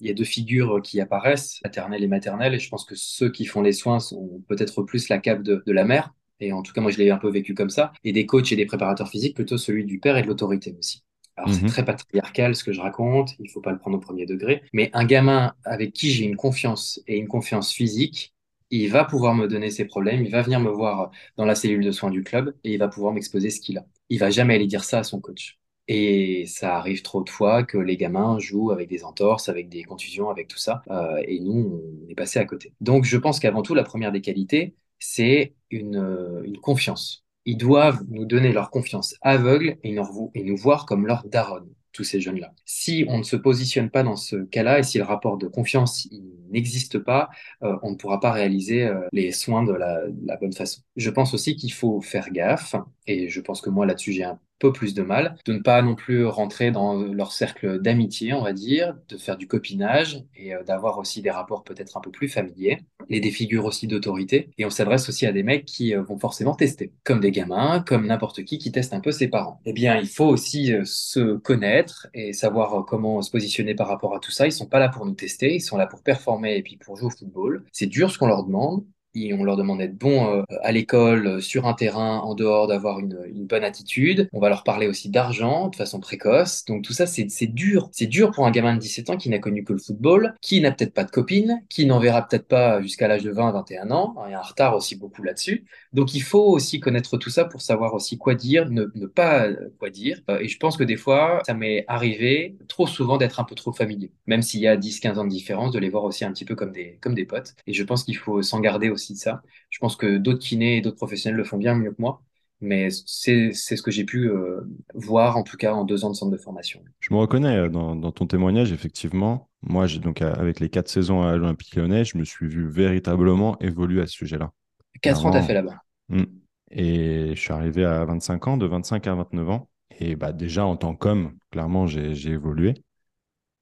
il y a deux figures qui apparaissent, maternelle et maternelle, et je pense que ceux qui font les soins sont peut-être plus la cape de, la mère, et en tout cas moi je l'ai un peu vécu comme ça, et des coachs et des préparateurs physiques plutôt celui du père et de l'autorité aussi. Alors c'est mhm. très patriarcal ce que je raconte, il faut pas le prendre au premier degré, mais un gamin avec qui j'ai une confiance et une confiance physique, il va pouvoir me donner ses problèmes, il va venir me voir dans la cellule de soins du club et il va pouvoir m'exposer ce qu'il a il va jamais aller dire ça à son coach. Et ça arrive trop de fois que les gamins jouent avec des entorses, avec des contusions, avec tout ça. Euh, et nous, on est passé à côté. Donc, je pense qu'avant tout, la première des qualités, c'est une, euh, une confiance. Ils doivent nous donner leur confiance aveugle et nous, voir comme leur daronne tous ces jeunes-là. Si on ne se positionne pas dans ce cas-là et si le rapport de confiance n'existe pas, euh, on ne pourra pas réaliser euh, les soins de la, de la, bonne façon. Je pense aussi qu'il faut faire gaffe, et je pense que moi là-dessus j'ai un peu plus de mal, de ne pas non plus rentrer dans leur cercle d'amitié, on va dire, de faire du copinage et euh, d'avoir aussi des rapports peut-être un peu plus familiers, et des figures aussi d'autorité. Et on s'adresse aussi à des mecs qui euh, vont forcément tester, comme des gamins, comme n'importe qui qui teste un peu ses parents. Eh bien, il faut aussi euh, se connaître et savoir comment se positionner par rapport à tout ça. Ils sont pas là pour nous tester, ils sont là pour performer et puis pour jouer au football. C'est dur ce qu'on leur demande, on leur demande d'être bons euh, à l'école, euh, sur un terrain, en dehors, d'avoir une, une, bonne attitude. On va leur parler aussi d'argent de façon précoce. Donc tout ça, c'est dur. C'est dur pour un gamin de 17 ans qui n'a connu que le football, qui n'a peut-être pas de copine, qui n'en verra peut-être pas jusqu'à l'âge de 20, 21 ans. Il y a un retard aussi beaucoup là-dessus. Donc il faut aussi connaître tout ça pour savoir aussi quoi dire, ne, ne pas euh, quoi dire. Et je pense que des fois, ça m'est arrivé trop souvent d'être un peu trop familier. Même s'il y a 10, 15 ans de différence, de les voir aussi un petit peu comme des, comme des potes. Et je pense qu'il faut s'en garder aussi de ça. Je pense que d'autres kinés et d'autres professionnels le font bien mieux que moi. Mais c'est ce que j'ai pu euh, voir, en tout cas, en deux ans de centre de formation. Je me reconnais euh, dans, dans ton témoignage, effectivement. Moi, donc, avec les quatre saisons à l'Olympique lyonnais, je me suis vu véritablement évoluer à ce sujet-là. Quatre ans, tu as fait là-bas. Hmm. Et je suis arrivé à 25 ans, de 25 à 29 ans. Et bah, déjà, en tant qu'homme, clairement, j'ai évolué.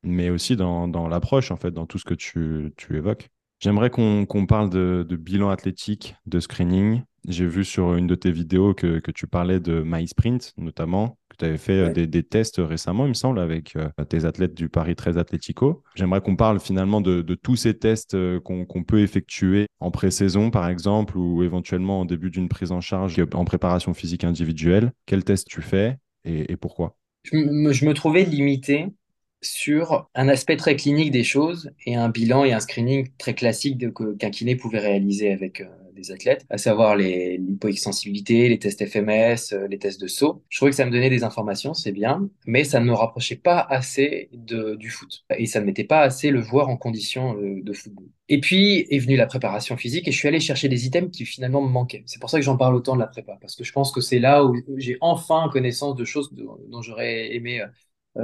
Mais aussi dans, dans l'approche, en fait, dans tout ce que tu, tu évoques. J'aimerais qu'on parle de, bilan athlétique, de screening. J'ai vu sur une de tes vidéos que, tu parlais de MySprint, notamment, que tu avais fait euh, des, tests récemment, il me semble, avec euh, tes athlètes du Paris 13 Atlético. J'aimerais qu'on parle finalement de, tous ces tests euh, qu'on peut effectuer en pré-saison, par exemple, ou éventuellement en début d'une prise en charge en préparation physique individuelle. Quel test tu fais et, pourquoi? Je me, trouvais limité sur un aspect très clinique des choses et un bilan et un screening très classique qu'un kiné pouvait réaliser avec euh, des athlètes, à savoir les les tests FMS, euh, les tests de saut. Je trouvais que ça me donnait des informations, c'est bien, mais ça ne me rapprochait pas assez de, du foot et ça ne mettait pas assez le voir en condition de, de football. Et puis est venue la préparation physique et je suis allé chercher des items qui finalement me manquaient. C'est pour ça que j'en parle autant de la prépa, parce que je pense que c'est là où j'ai enfin connaissance de choses dont j'aurais aimé euh, euh,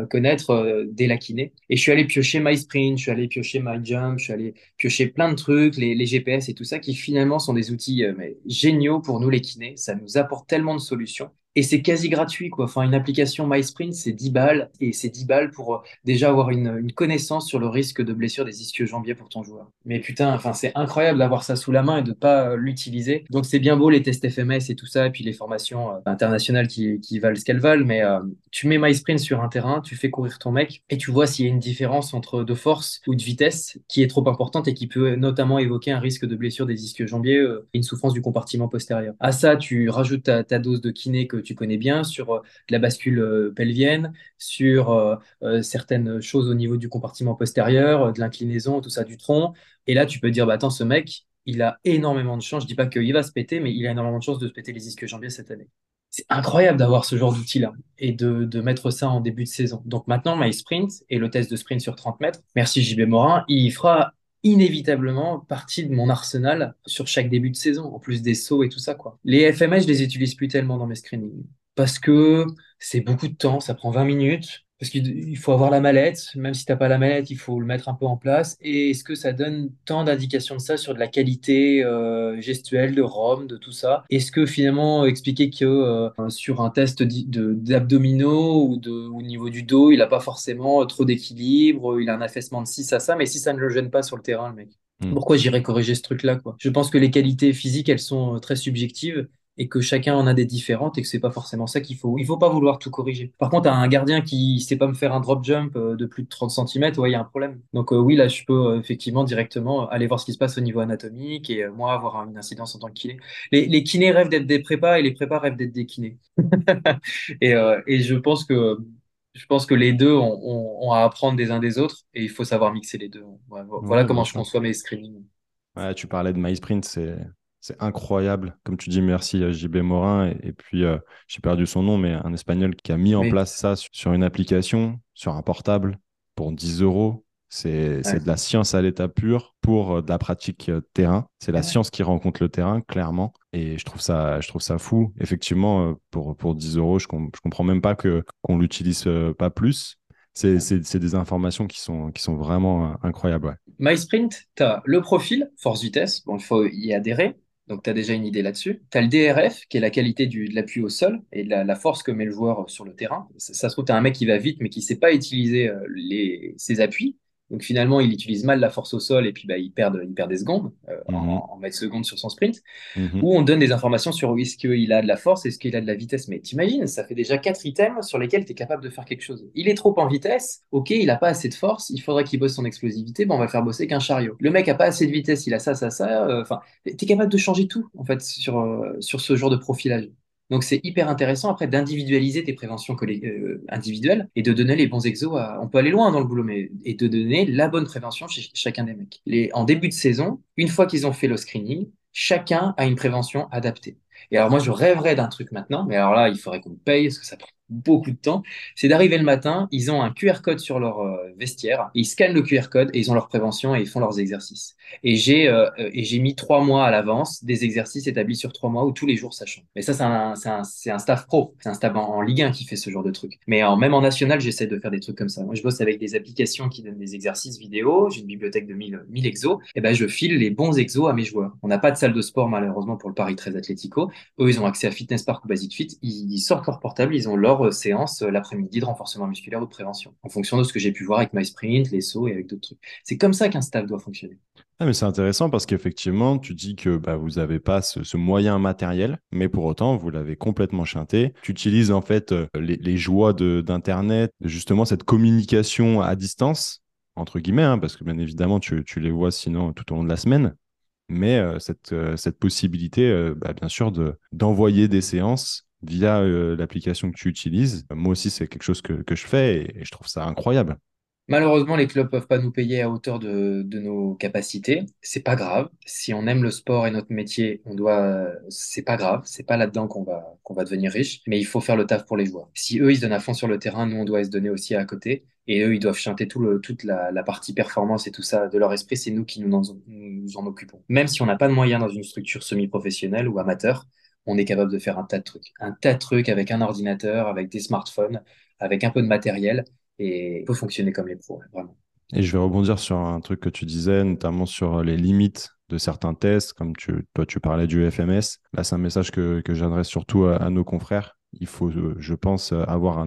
connaître euh, dès la kiné. Et je suis allé piocher MySprint, je suis allé piocher MyJump, je suis allé piocher plein de trucs, les, les GPS et tout ça, qui finalement sont des outils euh, mais, géniaux pour nous les kinés. Ça nous apporte tellement de solutions. Et c'est quasi gratuit, quoi. Enfin, une application MySprint, c'est 10 balles. Et c'est 10 balles pour euh, déjà avoir une, connaissance sur le risque de blessure des ischio-jambiers pour ton joueur. Mais putain, enfin, c'est incroyable d'avoir ça sous la main et de pas euh, l'utiliser. Donc, c'est bien beau les tests FMS et tout ça, et puis les formations euh, internationales qui, qui valent ce qu'elles valent. Mais tu mets MySprint sur un terrain, tu fais courir ton mec, et tu vois s'il y a une différence entre de force ou de vitesse qui est trop importante et qui peut notamment évoquer un risque de blessure des ischio-jambiers et une souffrance du compartiment postérieur. À ça, tu rajoutes ta, ta dose de kiné que tu connais bien, sur euh, la bascule euh, pelvienne, sur euh, certaines choses au niveau du compartiment postérieur, de l'inclinaison, tout ça du tronc. Et là, tu peux dire, bah, attends, ce mec, il a énormément de chance. Je dis pas qu'il va se péter, mais il a énormément de chance de se péter les ischio-jambiers cette année. C'est incroyable d'avoir ce genre d'outil-là et de, de, mettre ça en début de saison. Donc maintenant, My Sprint et le test de sprint sur 30 mètres, merci JB Morin, il fera inévitablement partie de mon arsenal sur chaque début de saison, en plus des sauts et tout ça, quoi. Les FMS, je les utilise plus tellement dans mes screenings parce que c'est beaucoup de temps, ça prend 20 minutes, parce qu'il faut avoir la mallette, même si tu n'as pas la mallette, il faut le mettre un peu en place. Et est-ce que ça donne tant d'indications de ça sur de la qualité euh, gestuelle, de ROM, de tout ça? Est-ce que finalement expliquer que euh, sur un test d'abdominaux ou de, au niveau du dos, il n'a pas forcément trop d'équilibre, il a un affaissement de 6 à ça, mais si ça ne le gêne pas sur le terrain, le mec hmm. Pourquoi j'irais corriger ce truc-là quoi? Je pense que les qualités physiques, elles sont euh, très subjectives et que chacun en a des différentes et que c'est pas forcément ça qu'il faut. Il faut pas vouloir tout corriger. Par contre, un gardien qui sait pas me faire un drop jump euh, de plus de 30 cm, ouais, il y a un problème. Donc euh, oui, là, je peux euh, effectivement directement aller voir ce qui se passe au niveau anatomique et moi avoir une incidence en tant que kiné. Les, les kinés rêvent d'être des prépas et les prépas rêvent d'être des kinés. et, et je pense que je pense que les deux ont, ont, à apprendre des uns des autres et il faut savoir mixer les deux. voilà comment je conçois mes screenings. Ouais, tu parlais de MySprint, c'est C'est incroyable. Comme tu dis, merci à JB Morin. Et, puis, euh, j'ai perdu son nom, mais un Espagnol qui a mis en place ça sur une application, sur un portable, pour 10 euros. C'est de la science à l'état pur pour euh, de la pratique euh, terrain. C'est la science qui rencontre le terrain, clairement. Et je trouve ça, je trouve ça fou. Effectivement, pour, pour 10 euros, je, ne comprends même pas qu'on ne l'utilise pas plus. C'est des informations qui sont, qui sont vraiment incroyables. Ouais. MySprint, tu as le profil, force vitesse, bon, il faut y adhérer. Donc, tu as déjà une idée là-dessus. Tu as le DRF, qui est la qualité du, de l'appui au sol et la, la, force que met le joueur sur le terrain. Ça, se trouve, tu as un mec qui va vite, mais qui ne sait pas utiliser euh, les, ses appuis. Donc finalement, il utilise mal la force au sol et puis bah, il, perd, il perd des secondes euh, en, mhm. en mètres secondes sur son sprint. Mhm. Ou on donne des informations sur est-ce qu'il a de la force, est-ce qu'il a de la vitesse? Mais t'imagines, ça fait déjà quatre items sur lesquels tu es capable de faire quelque chose. Il est trop en vitesse, ok, il a pas assez de force, il faudrait qu'il bosse son explosivité, bon, on va le faire bosser qu'un chariot. Le mec a pas assez de vitesse, il a ça, ça, ça. Euh, enfin, tu es capable de changer tout en fait sur, euh, sur ce genre de profilage. Donc c'est hyper intéressant après d'individualiser tes préventions euh, individuelles et de donner les bons exos à... On peut aller loin dans le boulot, mais et de donner la bonne prévention chez chacun des mecs. Les... En début de saison, une fois qu'ils ont fait le screening, chacun a une prévention adaptée. Et alors moi, je rêverais d'un truc maintenant, mais alors là, il faudrait qu'on paye parce que ça prend beaucoup de temps, c'est d'arriver le matin, ils ont un QR code sur leur euh, vestiaire, ils scannent le QR code et ils ont leur prévention et ils font leurs exercices. Et j'ai euh, et j'ai mis trois mois à l'avance des exercices établis sur trois mois où tous les jours ça change. Mais ça c'est un, un, un, staff pro, c'est un staff en, Ligue 1 qui fait ce genre de truc. Mais en, même en national, j'essaie de faire des trucs comme ça. Moi je bosse avec des applications qui donnent des exercices vidéo, j'ai une bibliothèque de 1000, 1000 exos, et ben je file les bons exos à mes joueurs. On n'a pas de salle de sport malheureusement pour le Paris 13 Atlético. Eux ils ont accès à Fitness Park ou Basic Fit, ils, ils sortent leur portable, ils ont leur euh, séance euh, l'après-midi de renforcement musculaire ou de prévention, en fonction de ce que j'ai pu voir avec MySprint, les sauts et avec d'autres trucs. C'est comme ça qu'un staff doit fonctionner. Ah, mais c'est intéressant parce qu'effectivement, tu dis que bah, vous n'avez pas ce, moyen matériel, mais pour autant, vous l'avez complètement chanté. Tu utilises en fait euh, les, joies d'Internet, justement cette communication à distance, entre guillemets, hein, parce que bien évidemment, tu, les vois sinon tout au long de la semaine. Mais cette, cette possibilité, bah, bien sûr, d'envoyer des séances via euh, l'application que tu utilises. Moi aussi, c'est quelque chose que, je fais et, je trouve ça incroyable. Malheureusement, les clubs peuvent pas nous payer à hauteur de, nos capacités. C'est pas grave. Si on aime le sport et notre métier, on doit. C'est pas grave. C'est pas là-dedans qu'on va qu'on va devenir riche. Mais il faut faire le taf pour les joueurs. Si eux ils se donnent à fond sur le terrain, nous on doit se donner aussi à côté. Et eux ils doivent chanter toute la, partie performance et tout ça de leur esprit. C'est nous qui nous en, nous en occupons. Même si on n'a pas de moyens dans une structure semi-professionnelle ou amateur, on est capable de faire un tas de trucs. Un tas de trucs avec un ordinateur, avec des smartphones, avec un peu de matériel, et on peut fonctionner comme les pros, vraiment. Et je vais rebondir sur un truc que tu disais, notamment sur les limites de certains tests, comme tu, toi tu parlais du FMS. Là, c'est un message que, que j'adresse surtout à, nos confrères. Il faut, je pense, avoir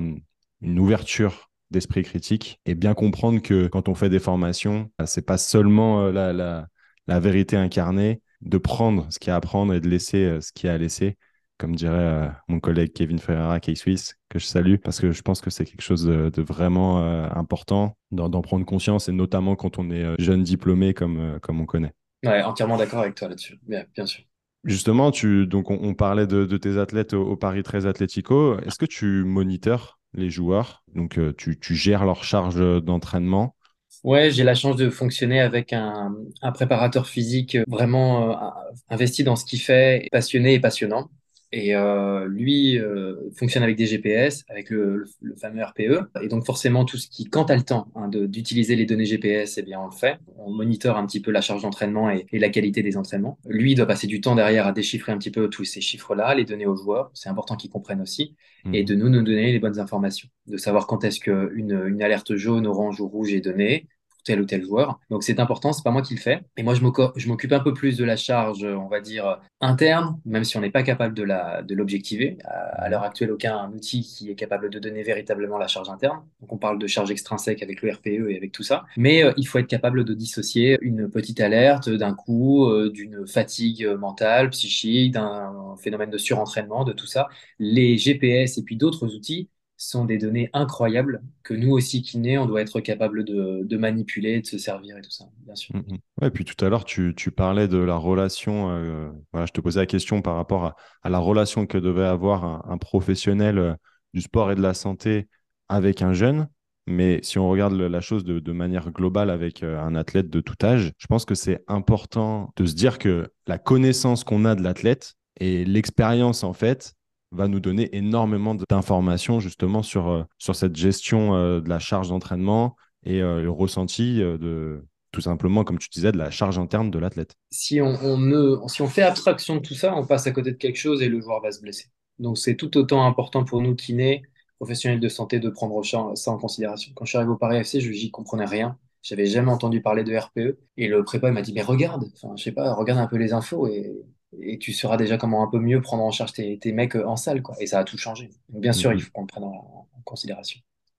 une ouverture d'esprit critique et bien comprendre que quand on fait des formations, c'est pas seulement euh, la, la vérité incarnée, de prendre ce qu'il y a à prendre et de laisser euh, ce qu'il y a à laisser, comme dirait euh, mon collègue Kevin Ferreira, qui est suisse, que je salue, parce que je pense que c'est quelque chose de, vraiment euh, important d'en prendre conscience, et notamment quand on est jeune diplômé comme, comme on connaît. Ouais, entièrement d'accord avec toi là-dessus, bien, bien sûr. Justement, tu, donc on, parlait de, tes athlètes au, Paris 13 Atlético. Est-ce que tu moniteurs les joueurs? Donc, tu, tu, gères leur charge d'entraînement Ouais, j'ai la chance de fonctionner avec un, un préparateur physique vraiment euh, investi dans ce qu'il fait, passionné et passionnant. Et euh, lui euh, fonctionne avec des GPS, avec le, le, fameux RPE. Et donc forcément, tout ce qui, quand tu as le temps hein, d'utiliser les données GPS, eh bien on le fait. On monitore un petit peu la charge d'entraînement et, et, la qualité des entraînements. Lui, il doit passer du temps derrière à déchiffrer un petit peu tous ces chiffres-là, les donner aux joueurs. C'est important qu'ils comprennent aussi. Mmh. Et de nous, nous donner les bonnes informations. De savoir quand est-ce qu'une une alerte jaune, orange ou rouge est donnée, tel ou tel joueur. Donc c'est important, c'est pas moi qui le fais. Et moi je m'occupe un peu plus de la charge, on va dire interne, même si on n'est pas capable de l'objectiver. À, l'heure actuelle, aucun outil qui est capable de donner véritablement la charge interne. Donc on parle de charge extrinsèque avec le RPE et avec tout ça. Mais euh, il faut être capable de dissocier une petite alerte d'un coup, euh, d'une fatigue mentale, psychique, d'un phénomène de surentraînement, de tout ça. Les GPS et puis d'autres outils sont des données incroyables que nous aussi, kinés, on doit être capable de, manipuler, de se servir et tout ça, bien sûr. Mm, mm. Ouais, et puis tout à l'heure, tu, parlais de la relation, euh, voilà, je te posais la question par rapport à, la relation que devait avoir un, professionnel euh, du sport et de la santé avec un jeune. Mais si on regarde la chose de, manière globale avec euh, un athlète de tout âge, je pense que c'est important de se dire que la connaissance qu'on a de l'athlète et l'expérience, en fait, va nous donner énormément d'informations justement sur, euh, sur cette gestion euh, de la charge d'entraînement et le ressenti de, tout simplement, comme tu disais, de la charge interne de l'athlète. Si on, ne, si on fait abstraction de tout ça, on passe à côté de quelque chose et le joueur va se blesser. Donc c'est tout autant important pour nous kinés, professionnels de santé, de prendre ça en considération. Quand je suis arrivé au Paris FC, je n'y comprenais rien. J'avais jamais entendu parler de RPE. Et le prépa m'a dit, mais regarde, enfin, je sais pas, regarde un peu les infos et, et tu sauras déjà comment un peu mieux prendre en charge tes, tes mecs en salle. Quoi. Et ça a tout changé. Donc, bien sûr, il mhm. faut qu'on le prenne en, considération.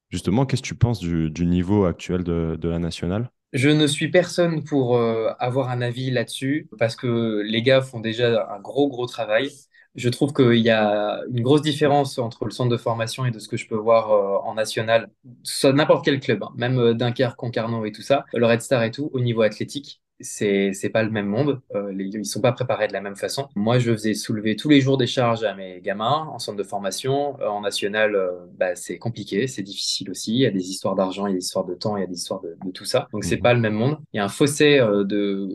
Justement, qu'est-ce que tu penses du, du niveau actuel de, de la nationale? Je ne suis personne pour euh, avoir un avis là-dessus parce que les gars font déjà un gros, gros travail. Je trouve qu'il y a une grosse différence entre le centre de formation et de ce que je peux voir euh, en national, soit n'importe quel club, hein, même euh, Dunkerque, Concarneau et tout ça, le Red Star et tout, au niveau athlétique c'est c'est pas le même monde. Euh, les, ils sont pas préparés de la même façon. Moi, je faisais soulever tous les jours des charges à mes gamins en centre de formation. Euh, en national, euh, bah, c'est compliqué, c'est difficile aussi. Il y a des histoires d'argent, il y a des histoires de temps, il y a des histoires de, de tout ça. Donc, c'est mhm. pas le même monde. Il y a un fossé euh, de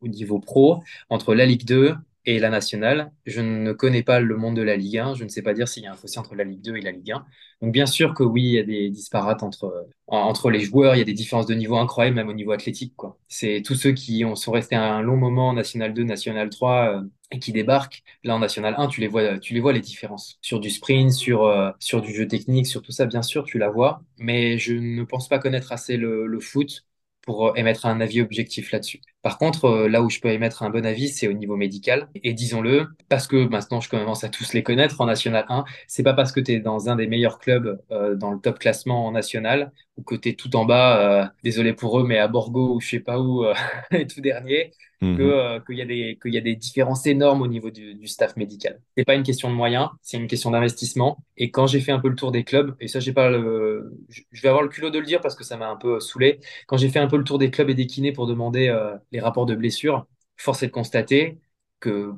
au niveau pro entre la Ligue 2 et la nationale. Je ne connais pas le monde de la Ligue 1. Je ne sais pas dire s'il y a un fossé entre la Ligue 2 et la Ligue 1. Donc bien sûr que oui, il y a des disparates entre entre les joueurs. Il y a des différences de niveau incroyables, même au niveau athlétique. Quoi. C'est tous ceux qui ont, sont restés un long moment en National 2, National 3 euh, et qui débarquent là en National 1. Tu les vois, tu les vois les différences sur du sprint, sur euh, sur du jeu technique, sur tout ça. Bien sûr, tu la vois. Mais je ne pense pas connaître assez le foot pour euh, émettre un avis objectif là-dessus. Par contre, euh, là où je peux émettre un bon avis, c'est au niveau médical. Et disons-le, parce que maintenant je commence à tous les connaître en National 1, c'est pas parce que tu es dans un des meilleurs clubs euh, dans le top classement en national ou que es tout en bas, désolé pour eux, mais à Borgo ou je sais pas où, tout dernier, Mhm. Euh, qu'il y, a des, qu'il y a des différences énormes au niveau du, du staff médical. C'est pas une question de moyens, c'est une question d'investissement. Et quand j'ai fait un peu le tour des clubs, et ça, j'ai pas le, je vais avoir le culot de le dire parce que ça m'a un peu saoulé. Quand j'ai fait un peu le tour des clubs et des kinés pour demander euh, les rapports de blessures, force est de constater que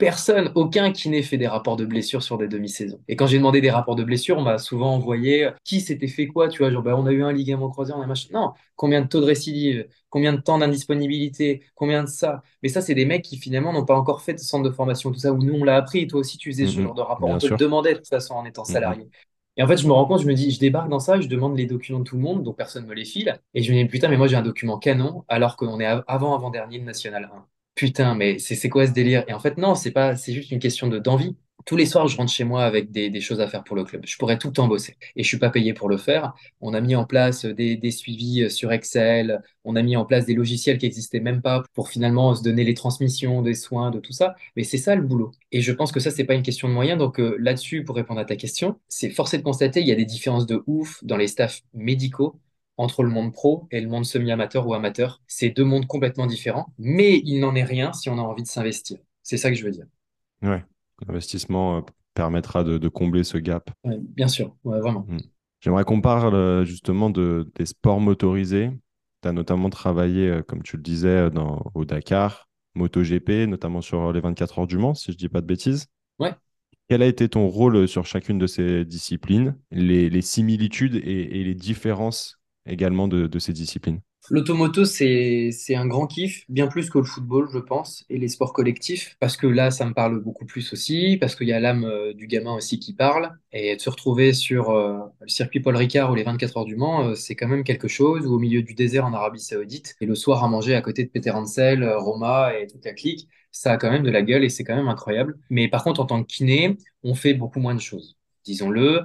personne, aucun qui n'ait fait des rapports de blessures sur des demi-saisons. Et quand j'ai demandé des rapports de blessures, on m'a souvent envoyé euh, qui s'était fait quoi, tu vois, genre ben, on a eu un ligament croisé, on a machin. Non, combien de taux de récidive, combien de temps d'indisponibilité, combien de ça. Mais ça, c'est des mecs qui finalement n'ont pas encore fait de centre de formation, tout ça, où nous on l'a appris, et toi aussi tu faisais ce mm-hmm. genre de rapport, on te le demandait de toute façon en étant mm-hmm. salarié. Et en fait, je me rends compte, je me dis, je débarque dans ça, je demande les documents de tout le monde, donc personne ne me les file. Et je me dis, putain, mais moi j'ai un document canon, alors qu'on est avant avant-dernier de National 1 putain, mais c'est quoi ce délire? Et en fait, non, c'est pas, c'est juste une question de d'envie. Tous les soirs, je rentre chez moi avec des, choses à faire pour le club. Je pourrais tout le temps bosser. Et je suis pas payé pour le faire. On a mis en place des, suivis euh, sur Excel. On a mis en place des logiciels qui existaient même pas pour finalement se donner les transmissions des soins, de tout ça. Mais c'est ça le boulot. Et je pense que ça, c'est pas une question de moyens. Donc euh, là-dessus, pour répondre à ta question, c'est forcé de constater, il y a des différences de ouf dans les staffs médicaux entre le monde pro et le monde semi-amateur ou amateur. C'est deux mondes complètement différents, mais il n'en est rien si on a envie de s'investir. C'est ça que je veux dire. Ouais, l'investissement euh, permettra de, combler ce gap. bien sûr, vraiment. Mm. J'aimerais qu'on parle euh, justement de, des sports motorisés. Tu as notamment travaillé, euh, comme tu le disais, dans, au Dakar, MotoGP, notamment sur les 24 heures du Mans, si je ne dis pas de bêtises. Ouais. Quel a été ton rôle sur chacune de ces disciplines, les, similitudes et, et, les différences également de, ces disciplines L'automoto, c'est, c'est un grand kiff, bien plus que le football, je pense, et les sports collectifs, parce que là, ça me parle beaucoup plus aussi, parce qu'il y a l'âme euh, du gamin aussi qui parle, et de se retrouver sur euh, le circuit Paul Ricard ou les 24 heures du Mans, euh, c'est quand même quelque chose, ou au milieu du désert en Arabie Saoudite, et le soir à manger à côté de Peter Hansel, Roma et toute la clique, ça a quand même de la gueule et c'est quand même incroyable. Mais par contre, en tant que kiné, on fait beaucoup moins de choses disons-le,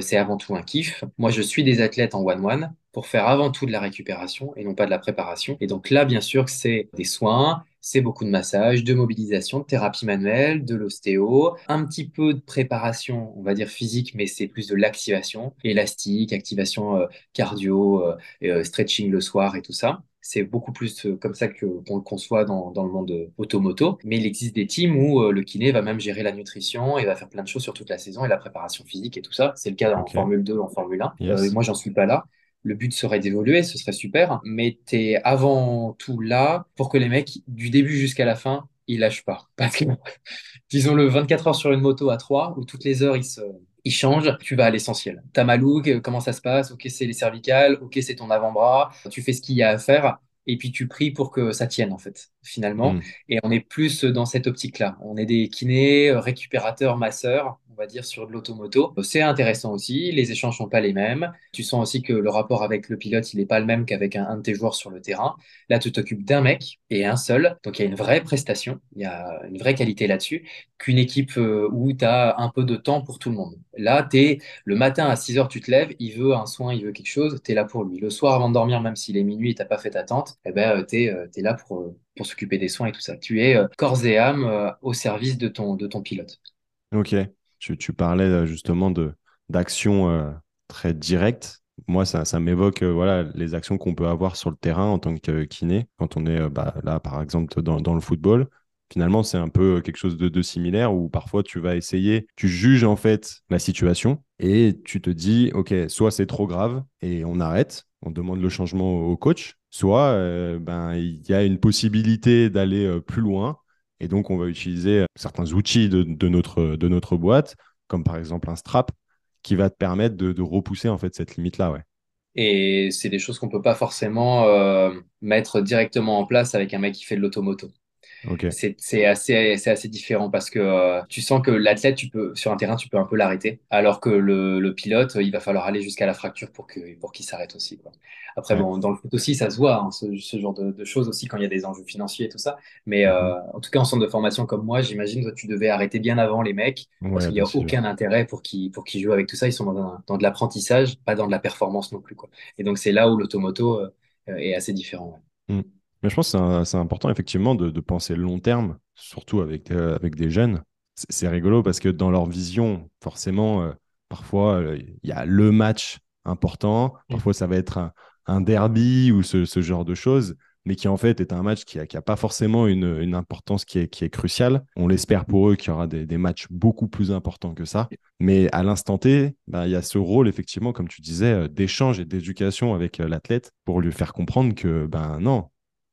c'est avant tout un kiff. Moi, je suis des athlètes en one-one pour faire avant tout de la récupération et non pas de la préparation. Et donc là, bien sûr, c'est des soins, c'est beaucoup de massage, de mobilisation, de thérapie manuelle, de l'ostéo, un petit peu de préparation, on va dire physique, mais c'est plus de l'activation, élastique, activation euh, cardio, euh, euh, stretching le soir et tout ça. C'est beaucoup plus comme ça que qu'on le conçoit dans, dans le monde automoto. Mais il existe des teams où le kiné va même gérer la nutrition et va faire plein de choses sur toute la saison et la préparation physique et tout ça. C'est le cas en Formule 2, en Formule 1. moi, j'en suis pas là le but serait d'évoluer, ce serait super, mais tu es avant tout là pour que les mecs, du début jusqu'à la fin, ils lâchent pas. Parce que, disons-le, 24 heures sur une moto à 3, où toutes les heures, ils se, il change, tu vas à l'essentiel. Ta malouk, comment ça se passe? Ok, c'est les cervicales, ok, c'est ton avant-bras, tu fais ce qu'il y a à faire et puis tu pries pour que ça tienne en fait finalement. Hmm. et on est plus dans cette optique-là. On est des kinés euh, récupérateurs masseurs va dire sur de l'automoto c'est intéressant aussi les échanges sont pas les mêmes tu sens aussi que le rapport avec le pilote il est pas le même qu'avec un, de tes joueurs sur le terrain là tu t'occupes d'un mec et un seul donc il y a une vraie prestation il y a une vraie qualité là-dessus qu'une équipe euh, où tu as un peu de temps pour tout le monde là tu es le matin à 6 heures tu te lèves il veut un soin il veut quelque chose tu es là pour lui le soir avant de dormir même s'il est minuit et t'as pas fait ta tente eh ben, tu es, là pour, euh, pour s'occuper des soins et tout ça. Tu es euh, corps et âme euh, au service de ton, de ton pilote. Ok. Tu, parlais euh, justement de d'actions euh, très directes. Moi, ça, ça m'évoque euh, voilà, les actions qu'on peut avoir sur le terrain en tant que kiné, quand on est bah, là, par exemple, dans, dans le football. Finalement, c'est un peu quelque chose de, de similaire où parfois tu vas essayer, tu juges en fait la situation et tu te dis, OK, soit c'est trop grave et on arrête, on demande le changement au coach, soit ben, il y a une possibilité d'aller plus loin et donc on va utiliser certains outils de, notre, boîte, comme par exemple un strap, qui va te permettre de, repousser en fait cette limite-là. Et c'est des choses qu'on peut pas forcément euh, mettre directement en place avec un mec qui fait de l'automoto. Ok. c'est c'est assez c'est assez différent parce que euh, tu sens que l'athlète tu peux sur un terrain tu peux un peu l'arrêter alors que le, le pilote il va falloir aller jusqu'à la fracture pour que pour qu'il s'arrête aussi quoi. Après Ouais. bon dans le foot aussi ça se voit hein, ce, ce genre de, de choses aussi quand il y a des enjeux financiers et tout ça mais Mhm. euh, en tout cas en centre de formation comme moi j'imagine toi tu devais arrêter bien avant les mecs parce qu'il y bien a aucun intérêt pour qu'ils pour qu'ils jouent avec tout ça ils sont dans, un- dans de l'apprentissage pas dans de la performance non plus quoi. Et donc c'est là où l'automoto euh, est assez différent. ouais. Mm. Mais je pense que c'est important effectivement de, de penser long terme, surtout avec, euh, avec des jeunes. C'est rigolo parce que dans leur vision, forcément, euh, parfois, euh, il y a le match important, parfois ça va être un, un derby ou ce, ce genre de choses, mais qui en fait est un match qui n'a qui a pas forcément une, une importance qui est, qui est cruciale. On l'espère pour eux qu'il y aura des, des matchs beaucoup plus importants que ça. Mais à l'instant T, bah, il y a ce rôle, effectivement, comme tu disais, d'échange et d'éducation avec l'athlète pour lui faire comprendre que, ben non,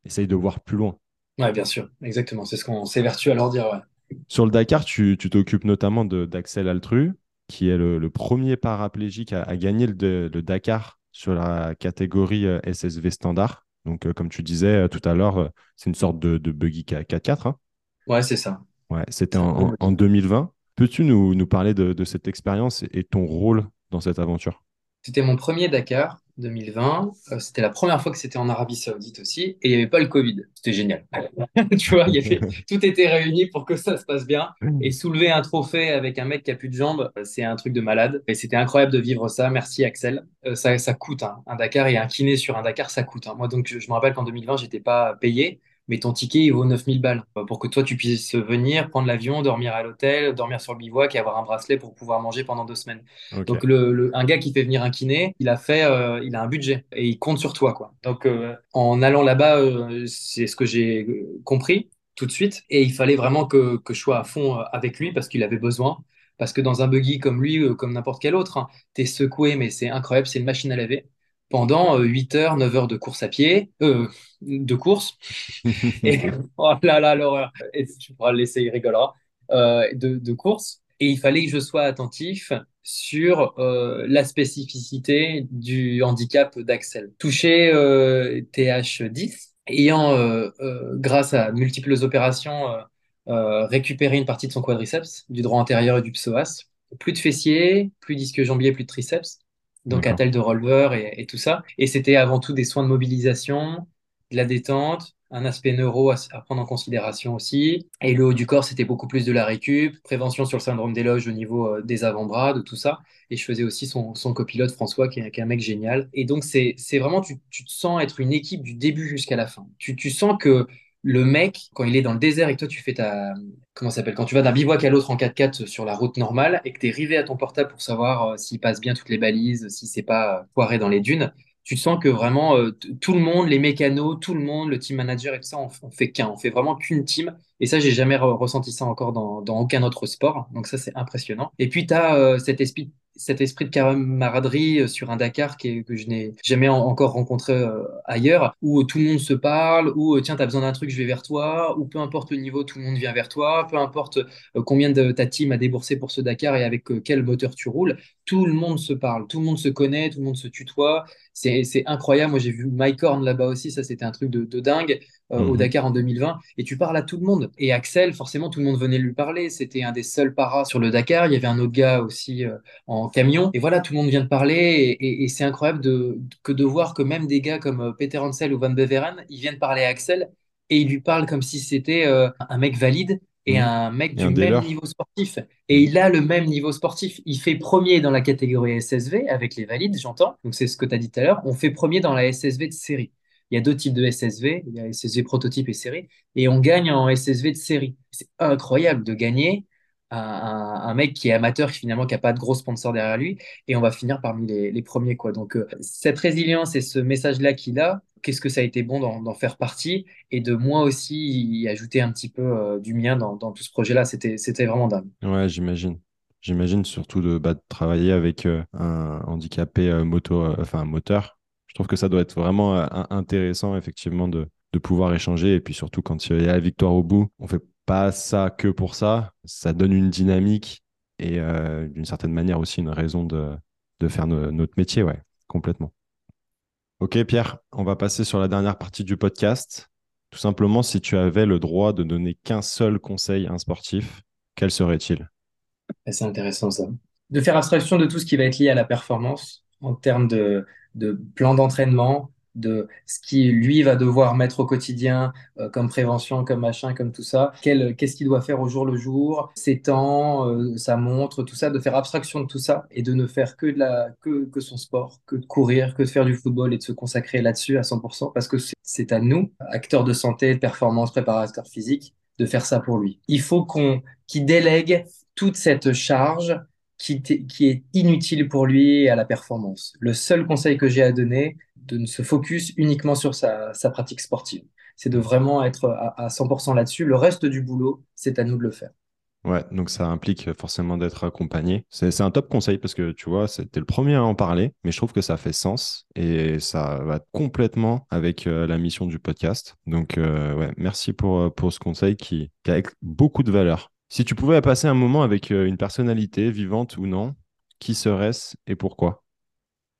essaye de voir plus loin. Ouais, bien sûr, exactement. C'est ce qu'on s'évertue à leur dire. Ouais. Sur le Dakar, tu t'occupes notamment d'Axel Altru, qui est le, le premier paraplégique à, à gagner le, le Dakar sur la catégorie euh, SSV standard. Donc, euh, comme tu disais euh, tout à l'heure, euh, c'est une sorte de, de buggy 4x4. hein. Ouais, c'est ça. Ouais, c'était en, en- le- en 2020. Peux-tu nous, nous parler de, de cette expérience et ton rôle dans cette aventure? C'était mon premier Dakar 2020. Euh, c'était la première fois que c'était en Arabie Saoudite aussi. Et il n'y avait pas le Covid. C'était génial. Tu vois, tout était réuni pour que ça se passe bien. Et soulever un trophée avec un mec qui a plus de jambes, euh, c'est un truc de malade. Et c'était incroyable de vivre ça. Merci Axel. Euh, ça, ça coûte hein. un Dakar et un kiné sur un Dakar, ça coûte. hein. Moi, donc, je, je me rappelle qu'en 2020, j'étais pas payé. Mais ton ticket, il vaut 9000 balles euh, pour que toi, tu puisses venir, prendre l'avion, dormir à l'hôtel, dormir sur le bivouac et avoir un bracelet pour pouvoir manger pendant deux semaines. Donc le, le- un gars qui fait venir un kiné, il a fait, euh, il a un budget et il compte sur toi quoi. Donc euh, en allant là-bas, euh, c'est ce que j'ai compris tout de suite et il fallait vraiment que, que je sois à fond avec lui parce qu'il avait besoin. Parce que dans un buggy comme lui, comme n'importe quel autre, hein, t'es secoué mais c'est incroyable, c'est une machine à laver. Pendant euh, 8 heures, 9 heures de course à pied, euh, de course, et oh là là, l'horreur. Et tu pourras le laisser, il rigolera. Euh, de, de course. Et il fallait que je sois attentif sur euh, la spécificité du handicap d'Axel. Touché euh, TH10, ayant, euh, euh, grâce à multiples opérations, euh, euh, récupéré une partie de son quadriceps, du droit antérieur et du psoas. Plus de fessiers, plus disque jambier, plus de triceps. Donc attelle de releveur et, et tout ça. Et c'était avant tout des soins de mobilisation, de la détente, un aspect neuro à, à prendre en considération aussi. Et le haut du corps, c'était beaucoup plus de la récup, prévention sur le syndrome d'éloge au niveau euh, des avant-bras, de tout ça. Et je faisais aussi son, son copilote François, qui est, qui est un mec génial. Et donc, c'est c'est vraiment, tu, tu te sens être une équipe du début jusqu'à la fin. Tu, tu sens que le mec, quand il est dans le désert et que toi, tu fais ta. Comment ça s'appelle? Quand tu vas d'un bivouac à l'autre en 4x4 sur la route normale et que tu es rivé à ton portable pour savoir euh, s'il passe bien toutes les balises, si c'est pas euh, foiré dans les dunes, tu sens que vraiment euh, tout le monde, les mécanos, tout le monde, le team manager et tout ça, on, on fait qu'un, on fait vraiment qu'une team. Et ça, j'ai jamais re- ressenti ça encore dans, dans aucun autre sport. Donc ça, c'est impressionnant. Et puis, tu as cet esprit, cet esprit de camaraderie euh, sur un Dakar que je n'ai jamais en- encore rencontré euh, ailleurs, où tout le monde se parle, où euh, tiens, t'as besoin d'un truc, je vais vers toi, ou peu importe le niveau, tout le monde vient vers toi, peu importe euh, combien de ta team a déboursé pour ce Dakar et avec euh, quel moteur tu roules, tout le monde se parle, tout le monde se connaît, tout le monde se tutoie. C'est, incroyable. Moi, j'ai vu Mike Horn là-bas aussi, ça c'était un truc de, de dingue euh, au Mhm. Dakar en 2020 et tu parles à tout le monde. Et Axel, forcément, tout le monde venait lui parler. C'était un des seuls paras sur le Dakar. Il y avait un autre gars aussi euh, en camion. Et voilà, tout le monde vient de parler. Et, et- et c'est incroyable de, que de voir que même des gars comme euh, Peter Hansel ou Van Beveren, ils viennent parler à Axel et ils lui parlent comme si c'était euh, un mec valide. Et Mhm. un mec Et du un même niveau sportif. Et il a le même niveau sportif. Il fait premier dans la catégorie SSV avec les valides, j'entends. Donc c'est ce que tu as dit tout à l'heure. On fait premier dans la SSV de série. Il y a deux types de SSV, il y a SSV prototype et série, et on gagne en SSV de série. C'est incroyable de gagner un, un- mec qui est amateur, qui finalement qui a pas de gros sponsors derrière lui, et on va finir parmi les, premiers quoi. Donc euh, cette résilience et ce message-là qu'il a, qu'est-ce que ça a été bon d'en faire partie? Et de moi aussi y ajouter un petit peu euh, du mien dans, tout ce projet-là. C'était vraiment dingue. Ouais, j'imagine. J'imagine surtout de, bah, travailler avec euh, un handicapé moto, enfin moteur. Je trouve que ça doit être vraiment euh, in- intéressant, effectivement, de, de pouvoir échanger. Et puis surtout, quand il y a la victoire au bout, on fait pas ça que pour ça. Ça donne une dynamique et euh, d'une certaine manière aussi une raison de, de faire no- notre métier, ouais, complètement. Ok, Pierre, on va passer sur la dernière partie du podcast. Tout simplement, si tu avais le droit de donner qu'un seul conseil à un sportif, quel serait-il? C'est intéressant ça. De faire abstraction de tout ce qui va être lié à la performance en termes de, de plan d'entraînement, de ce qui lui va devoir mettre au quotidien euh, comme prévention, comme machin, comme tout ça. Qu'est-ce qu'il doit faire au jour le jour, ses temps, euh, sa montre, tout ça, de faire abstraction de tout ça et de ne faire que, de la, que, que son sport, que de courir, que de faire du football et de se consacrer là-dessus à 100% parce que c'est c'est à nous, acteurs de santé, de performance, préparateurs physiques, de faire ça pour lui. Il faut qu'on qu'il délègue toute cette charge qui, est inutile pour lui à la performance. Le seul conseil que j'ai à donner, de ne se focus uniquement sur sa, pratique sportive. C'est de vraiment être à, à 100% là-dessus. Le reste du boulot, c'est à nous de le faire. Ouais, donc ça implique forcément d'être accompagné. C'est, un top conseil parce que tu vois, c'était le premier à en parler, mais je trouve que ça fait sens et ça va complètement avec euh, la mission du podcast. Donc, euh, ouais, merci pour, euh, pour ce conseil qui, qui a beaucoup de valeur. Si tu pouvais passer un moment avec euh, une personnalité, vivante ou non, qui serait-ce et pourquoi?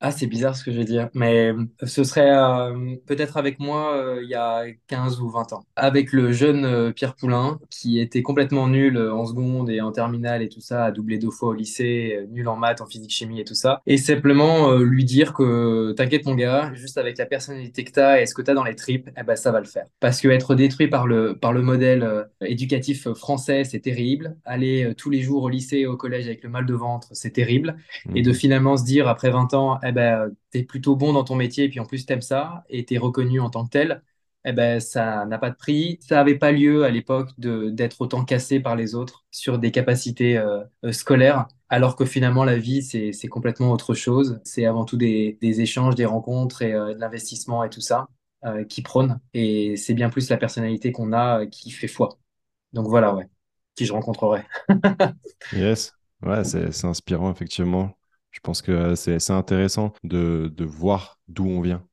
Ah, c'est bizarre ce que je vais dire, mais euh, ce serait euh, peut-être avec moi euh, il y a 15 ou 20 ans. Avec le jeune euh, Pierre Poulain, qui était complètement nul en seconde et en terminale et tout ça, a doublé deux fois au lycée, nul en maths, en physique, chimie et tout ça. Et simplement lui dire que t'inquiète mon gars, juste avec la personnalité que t'as et ce que t'as dans les tripes, eh ben ça va le faire. Parce que être détruit par le, par le modèle éducatif français, c'est terrible. Aller tous les jours au lycée et au collège avec le mal de ventre, c'est terrible et de finalement se dire après 20 ans, eh ben, t'es plutôt bon dans ton métier et puis en plus t'aimes ça et t'es reconnu en tant que tel, eh ben, ça n'a pas de prix. Ça n'avait pas lieu à l'époque d'être autant cassé par les autres sur des capacités euh, euh, scolaires, alors que finalement la vie, c'est, complètement autre chose. C'est avant tout des, des échanges, des rencontres et euh, de l'investissement et tout ça qui prône. Et c'est bien plus la personnalité qu'on a qui fait foi. Donc voilà, ouais, qui je rencontrerai. Yes, ouais, c'est inspirant, effectivement. Je pense que euh, c'est c'est intéressant de, de voir d'où on vient.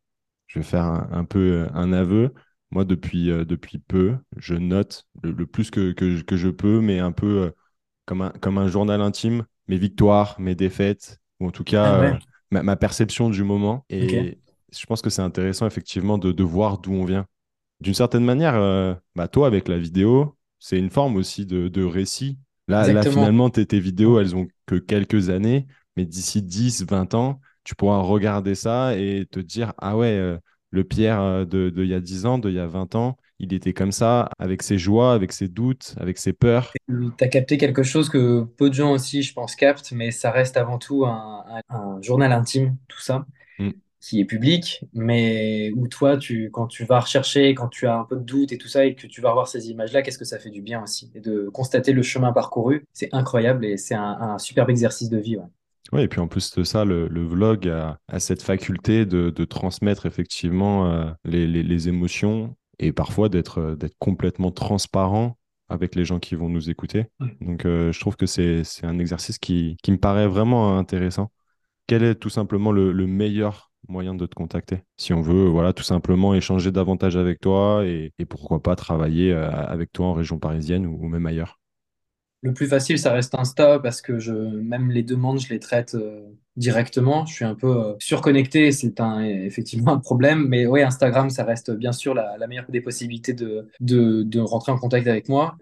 Je vais faire un, un peu euh, un aveu. Moi, depuis, euh, depuis peu, je note le, le plus que, que, je que je peux, mais un peu euh, comme un, comme un journal intime, mes victoires, mes défaites, ou en tout Ah cas ouais, euh, ma, ma perception du moment. Et je pense que c'est intéressant, effectivement, de, de voir d'où on vient. D'une certaine manière, bah, toi, avec la vidéo, c'est une forme aussi de, de récit. Là, là finalement, tes, tes vidéos, elles ont que quelques années, mais d'ici 10, 20 ans, tu pourras regarder ça et te dire, ah ouais, euh, le Pierre euh, de, de il y a 10 ans, de il y a 20 ans, il était comme ça, avec ses joies, avec ses doutes, avec ses peurs. Tu as capté quelque chose que peu de gens aussi, je pense, captent, mais ça reste avant tout un, un- un journal intime, tout ça, Mm. qui est public, mais où toi, tu, quand tu vas rechercher, quand tu as un peu de doute et tout ça, et que tu vas revoir ces images-là, qu'est-ce que ça fait du bien aussi? Et de constater le chemin parcouru, c'est incroyable et c'est un, un superbe exercice de vie, ouais. Ouais, et puis en plus de ça, le, le vlog a, a cette faculté de, de transmettre effectivement euh, les, les- les émotions et parfois d'être euh, d'être complètement transparent avec les gens qui vont nous écouter. Donc, je trouve que c'est un exercice qui, qui me paraît vraiment intéressant. Quel est tout simplement le, le meilleur moyen de te contacter? Si on veut, voilà, tout simplement échanger davantage avec toi et, pourquoi pas travailler euh, avec toi en région parisienne ou, même ailleurs. Le plus facile, ça reste Insta parce que même les demandes, je les traite euh, directement. Je suis un peu euh, surconnecté, c'est effectivement un problème. Mais oui, Instagram, ça reste bien sûr la, meilleure des possibilités de, de, rentrer en contact avec moi.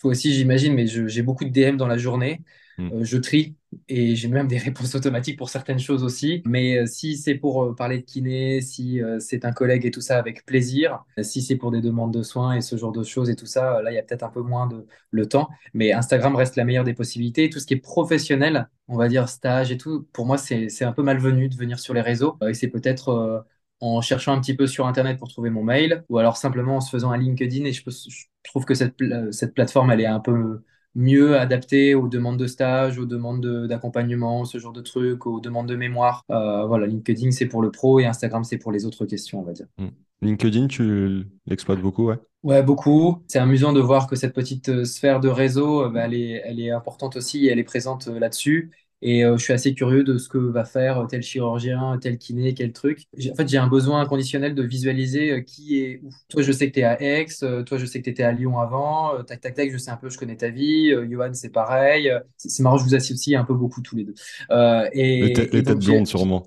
Toi aussi, j'imagine, mais j'ai beaucoup de DM dans la journée. Hmm. je trie et j'ai même des réponses automatiques pour certaines choses aussi. Mais euh, si c'est pour euh, parler de kiné, si euh, c'est un collègue et tout ça, avec plaisir. Si c'est pour des demandes de soins et ce genre de choses et tout ça, là, il y a peut-être un peu moins de le temps. Mais Instagram reste la meilleure des possibilités. Tout ce qui est professionnel, on va dire stage et tout, pour moi, c'est un peu malvenu de venir sur les réseaux. et c'est peut-être en cherchant un petit peu sur Internet pour trouver mon mail, ou alors simplement en se faisant un LinkedIn. Et je, je trouve que cette, cette plateforme, elle est un peu mieux adapté aux demandes de stage, aux demandes d'accompagnement, ce genre de trucs, aux demandes de mémoire. Euh, voilà, LinkedIn, c'est pour le pro et Instagram, c'est pour les autres questions, on va dire. Hmm. LinkedIn, tu l'exploites beaucoup, ouais? Ouais, beaucoup. C'est amusant de voir que cette petite euh, sphère de réseau, euh, bah, elle, est, elle est importante aussi et elle est présente là-dessus. Et euh, je suis assez curieux de ce que va faire tel chirurgien, tel kiné, quel truc. En fait, j'ai un besoin inconditionnel de visualiser euh, qui est où. Toi, je sais que tu es à Aix, euh, toi, je sais que tu étais à Lyon avant, tac, tac, tac, je sais un peu, je connais ta vie, Johan, c'est pareil. C'est marrant, je vous associe un peu beaucoup tous les deux. et, les, têtes blondes, sûrement.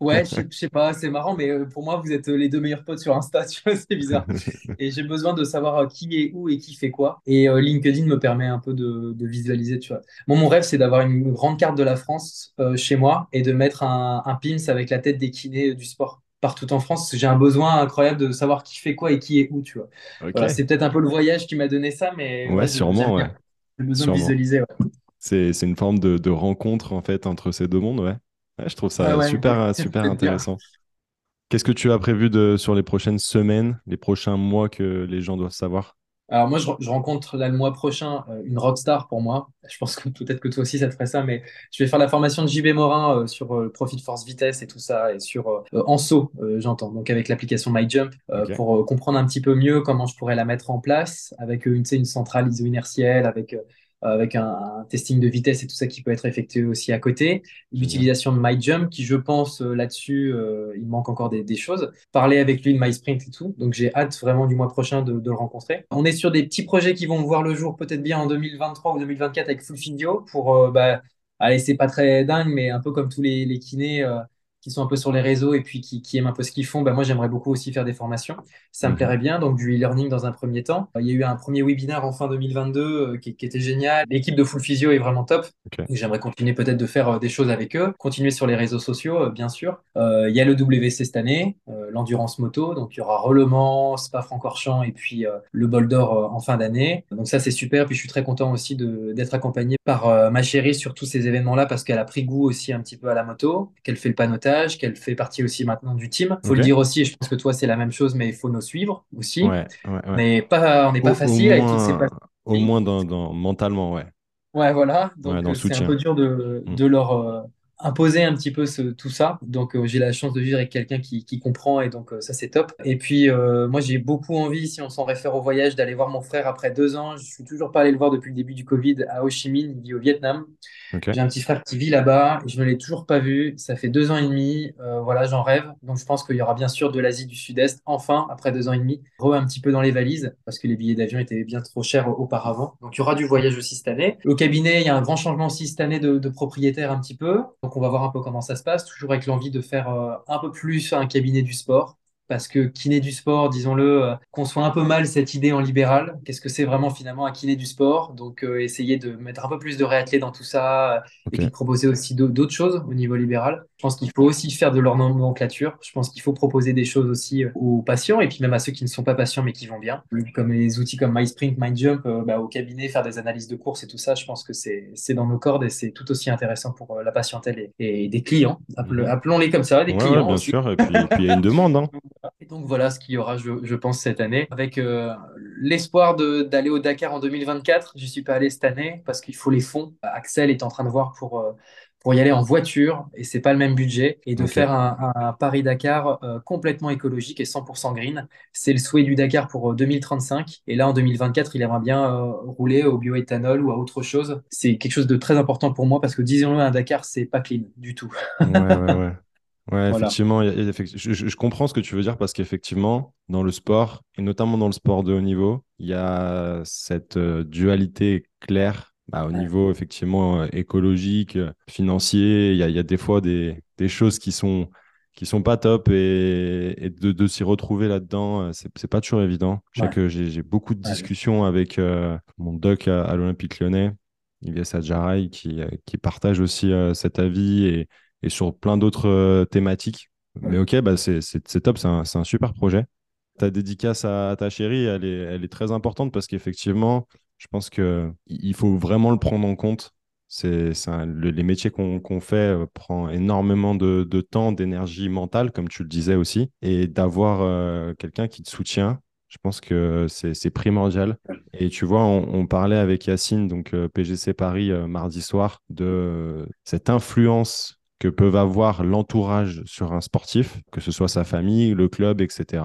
Ouais, je, sais pas, c'est marrant, mais pour moi, vous êtes les deux meilleurs potes sur Insta, tu vois, c'est bizarre. Et j'ai besoin de savoir qui est où et qui fait quoi. Et LinkedIn me permet un peu de, de visualiser, tu vois. Bon, mon rêve, c'est d'avoir une grande carte de la France euh, chez moi et de mettre un, un pins avec la tête des kinés du sport partout en France. J'ai un besoin incroyable de savoir qui fait quoi et qui est où, tu vois. c'est peut-être un peu le voyage qui m'a donné ça, mais ouais, sûrement, ouais. J'ai besoin de visualiser. C'est une forme de, de, rencontre en fait entre ces deux mondes, ouais. Je trouve ça super, super intéressant. Qu'est-ce que tu as prévu de, sur les prochaines semaines, les prochains mois que les gens doivent savoir? Alors moi, je, rencontre là le mois prochain euh, une rockstar pour moi. Je pense que peut-être que toi aussi ça te ferait ça, mais je vais faire la formation de JB Morin euh, sur le euh, profit force vitesse et tout ça, et sur en saut, j'entends, donc avec l'application MyJump, pour comprendre un petit peu mieux comment je pourrais la mettre en place avec une, une centrale iso-inertielle, avec avec un, testing de vitesse et tout ça qui peut être effectué aussi à côté. L'utilisation de MyJump, qui je pense euh, là-dessus, euh, il manque encore des, choses. Parler avec lui de MySprint et tout. Donc j'ai hâte vraiment du mois prochain de, le rencontrer. On est sur des petits projets qui vont voir le jour peut-être bien en 2023 ou 2024 avec Full Video pour, euh, bah, allez, c'est pas très dingue, mais un peu comme tous les, les kinés qui sont un peu sur les réseaux et puis qui, aiment un peu ce qu'ils font, ben moi j'aimerais beaucoup aussi faire des formations. Ça me mhm. plairait bien, donc du e-learning dans un premier temps. Il y a eu un premier webinaire en fin 2022 euh, qui, était génial. L'équipe de Full Physio est vraiment top. J'aimerais continuer peut-être de faire euh, des choses avec eux, continuer sur les réseaux sociaux, euh, bien sûr. il y a le WC cette année, l'endurance moto, donc il y aura Relement, Spa-Francorchamps et puis le Bol d'Or en fin d'année. Donc ça c'est super, puis je suis très content aussi d'être accompagné par ma chérie sur tous ces événements-là parce qu'elle a pris goût aussi un petit peu à la moto, qu'elle fait le panotage qu'elle fait partie aussi maintenant du team. Il faut le dire aussi, et je pense que toi c'est la même chose, mais il faut nous suivre aussi. Mais pas, on n'est pas facile avec toutes ces Au moins dans, mentalement, ouais. Ouais, voilà. Donc euh, c'est un peu dur de, mm. de leur euh, imposer un petit peu ce, tout ça. Donc euh, j'ai la chance de vivre avec quelqu'un qui, qui, comprend et donc ça c'est top. Et puis moi j'ai beaucoup envie, si on s'en réfère au voyage, d'aller voir mon frère après deux ans. Je suis toujours pas allé le voir depuis le début du Covid à Ho Chi Minh, il vit au Vietnam. J'ai un petit frère qui vit là-bas je ne l'ai toujours pas vu. Ça fait deux ans et demi. Euh, voilà, j'en rêve. Donc je pense qu'il y aura bien sûr de l'Asie du Sud-Est, enfin, après deux ans et demi. Re un petit peu dans les valises parce que les billets d'avion étaient bien trop chers auparavant. Donc il y aura du voyage aussi cette année. Au cabinet, il y a un grand changement aussi cette année de, propriétaire un petit peu. Donc on va voir un peu comment ça se passe. Toujours avec l'envie de faire euh, un peu plus un cabinet du sport parce que kiné du sport, disons-le, euh, qu'on soit un peu mal cette idée en libéral. Qu'est-ce que c'est vraiment finalement un kiné du sport? Donc euh, essayer de mettre un peu plus de réathlé dans tout ça euh, et puis proposer aussi d'autres choses au niveau libéral. Je pense qu'il faut aussi faire de leur nomenclature. Je pense qu'il faut proposer des choses aussi aux patients et puis même à ceux qui ne sont pas patients mais qui vont bien. Comme les outils comme MySprint, MyJump, bah, au cabinet, faire des analyses de course et tout ça, je pense que c'est dans nos cordes et c'est tout aussi intéressant pour la patientèle et, des clients. Mhm. Appelons-les comme ça, des clients. bien sûr, et puis il y a une demande. Hein. Et donc voilà ce qu'il y aura, je, pense, cette année, avec euh, l'espoir d'aller au Dakar en 2024. Je ne suis pas allé cette année parce qu'il faut les fonds. Axel est en train de voir pour, euh, pour y aller en voiture, et c'est pas le même budget, et de faire un, un Paris-Dakar euh, complètement écologique et 100% green. C'est le souhait du Dakar pour euh, 2035. Et là, en 2024, il aimerait bien euh, rouler au bioéthanol ou à autre chose. C'est quelque chose de très important pour moi parce que, disons-le, un Dakar, c'est pas clean du tout. Ouais, ouais, ouais. Ouais, Voilà. effectivement, je, comprends ce que tu veux dire parce qu'effectivement, dans le sport, et notamment dans le sport de haut niveau, il y a cette euh, dualité claire bah, au Ouais, niveau effectivement euh, écologique, euh, financier. Il y a, il y a des fois des, des choses qui sont, qui sont pas top et, et de, de s'y retrouver là-dedans, c'est, pas toujours évident. Ouais, j'ai beaucoup de ouais, discussions avec euh, mon doc à, à l'Olympique Lyonnais, Ilyes Adjaray, qui, qui partage aussi euh, cet avis et et sur plein d'autres euh, thématiques. Mais ok, bah c'est top, c'est un, super projet. Ta dédicace à, à ta chérie, elle est, elle est très importante parce qu'effectivement, je pense que il il faut vraiment le prendre en compte. C'est, le- les métiers qu'on fait euh, prend énormément de, de temps, d'énergie mentale, comme tu le disais aussi, et d'avoir euh, quelqu'un qui te soutient, je pense que c'est primordial. Et tu vois, on, on parlait avec Yacine, donc euh, PGC Paris, euh, mardi soir, de cette influence que peuvent avoir l'entourage sur un sportif, que ce soit sa famille, le club, etc.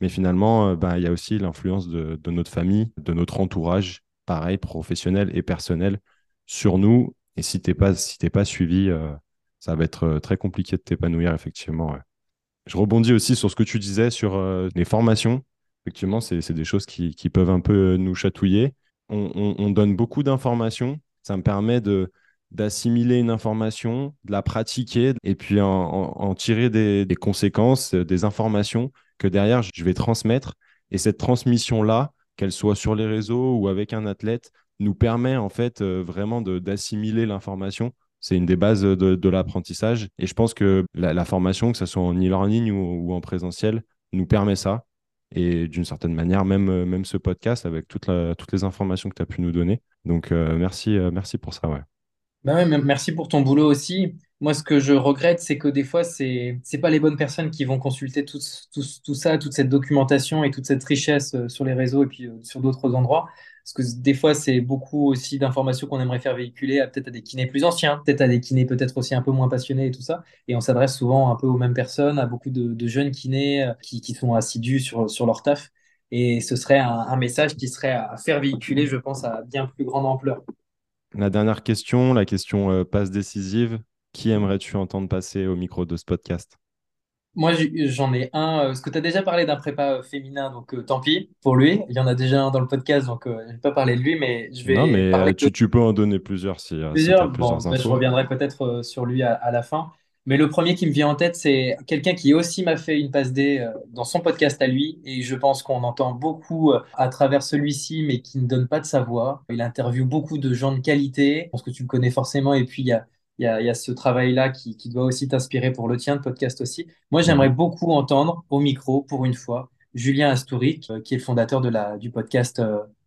Mais finalement, euh, ben, il y a aussi l'influence de, notre famille, de notre entourage, pareil, professionnel et personnel, sur nous. Et si t'es pas, si pas suivi, euh, ça va être euh, très compliqué de t'épanouir, effectivement. Je rebondis aussi sur ce que tu disais sur les formations. Effectivement, c'est des choses qui, peuvent un peu nous chatouiller. On donne beaucoup d'informations. Ça me permet de d'assimiler une information, de la pratiquer et puis en, tirer des, conséquences, euh, des informations que derrière je vais transmettre. Et cette transmission-là, qu'elle soit sur les réseaux ou avec un athlète, nous permet en fait euh, vraiment d'assimiler l'information c'est une des bases de, de l'apprentissage. Et je pense que la, formation, que ce soit en e-learning ou, en présentiel, nous permet ça. Et d'une certaine manière, même, euh, même ce podcast avec la- toutes les informations que tu as pu nous donner. Donc, merci, merci pour ça. Ouais. Bah ouais, merci pour ton boulot aussi. Moi, ce que je regrette, c'est que des fois, c'est c'est pas les bonnes personnes qui vont consulter tout, tout, tout ça, toute cette documentation et toute cette richesse euh, sur les réseaux et puis euh, sur d'autres endroits. Parce que des fois, c'est beaucoup aussi d'informations qu'on aimerait faire véhiculer à peut-être à des kinés plus anciens, peut-être à des kinés peut-être aussi un peu moins passionnés et tout ça. Et on s'adresse souvent un peu aux mêmes personnes, à beaucoup de, de jeunes kinés euh, qui, qui sont assidus sur, sur leur taf. Et ce serait un, un message qui serait à faire véhiculer, je pense, à bien plus grande ampleur. La dernière question, la question euh, passe décisive. Qui aimerais-tu entendre passer au micro de ce podcast? Moi, j'en ai un, euh, parce que tu as déjà parlé d'un prépa euh, féminin, donc euh, tant pis pour lui. Il y en a déjà un dans le podcast, donc je ne vais pas parler de lui, mais je Non, vais mais parler euh, de tu, peux en donner plusieurs si, euh, si plusieurs. Bon, plusieurs ben, je reviendrai peut-être sur lui à, à la fin. Mais le premier qui me vient en tête, c'est quelqu'un qui aussi m'a fait une passe D euh, dans son podcast à lui, et je pense qu'on entend beaucoup euh, à travers celui-ci, mais qui ne donne pas de sa voix. Il interviewe beaucoup de gens de qualité, je pense que tu le connais forcément, et puis il y a, il y a, il y a ce travail-là qui, qui doit aussi t'inspirer pour le tien, de podcast aussi. Moi, j'aimerais beaucoup entendre au micro, pour une fois, Julien Astourik, euh, qui est le fondateur de la, du podcast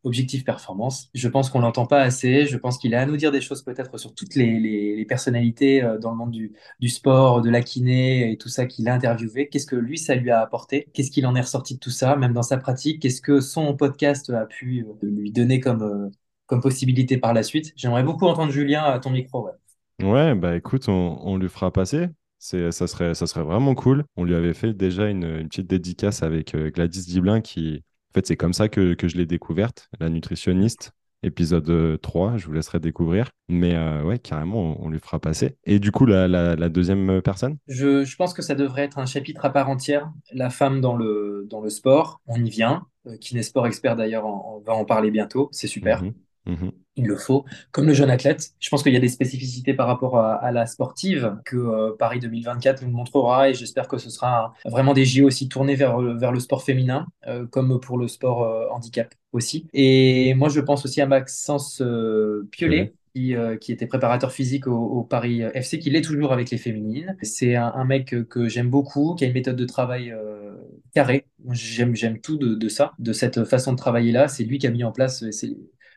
Objectif Performance. Je pense qu'on l'entend pas assez. Je pense qu'il a à nous dire des choses peut-être sur toutes les, les, personnalités euh, dans le monde du, du sport, de la kiné et tout ça qu'il a interviewé. Qu'est-ce que lui, ça lui a apporté? Qu'est-ce qu'il en est ressorti de tout ça, même dans sa pratique? Qu'est-ce que son podcast a pu euh, lui donner comme, euh, comme possibilité par la suite? J'aimerais beaucoup entendre Julien à ton micro. Ouais. Ouais, bah écoute, on, on lui fera passer. Ça serait, ça serait vraiment cool. On lui avait fait déjà une, une petite dédicace avec Gladys Diblin qui, fait, c'est comme ça que, que je l'ai découverte, la nutritionniste. Épisode euh, 3, je vous laisserai découvrir. Mais euh, ouais, carrément, on, on lui fera passer. Et du coup, la, la, la deuxième personne? Je, je pense que ça devrait être un chapitre à part entière. La femme dans le, dans le sport, on y vient. Euh, Kinésport Expert d'ailleurs en- en- va en parler bientôt. C'est super. Mhm, mhm. Il le faut. Comme le jeune athlète, je pense qu'il y a des spécificités par rapport à, à la sportive que euh, Paris 2024 nous montrera et j'espère que ce sera vraiment des JO aussi tournés vers, le- vers le sport féminin, euh, comme pour le sport euh, handicap aussi. Et moi, je pense aussi à Maxence euh, Piolet. Qui, euh, qui était préparateur physique au, au Paris FC, qui l'est toujours avec les féminines. C'est un, un mec que, que j'aime beaucoup, qui a une méthode de travail euh, carrée. J'aime, j'aime tout de, de ça, de cette façon de travailler-là. C'est lui qui a mis en place, euh, c'est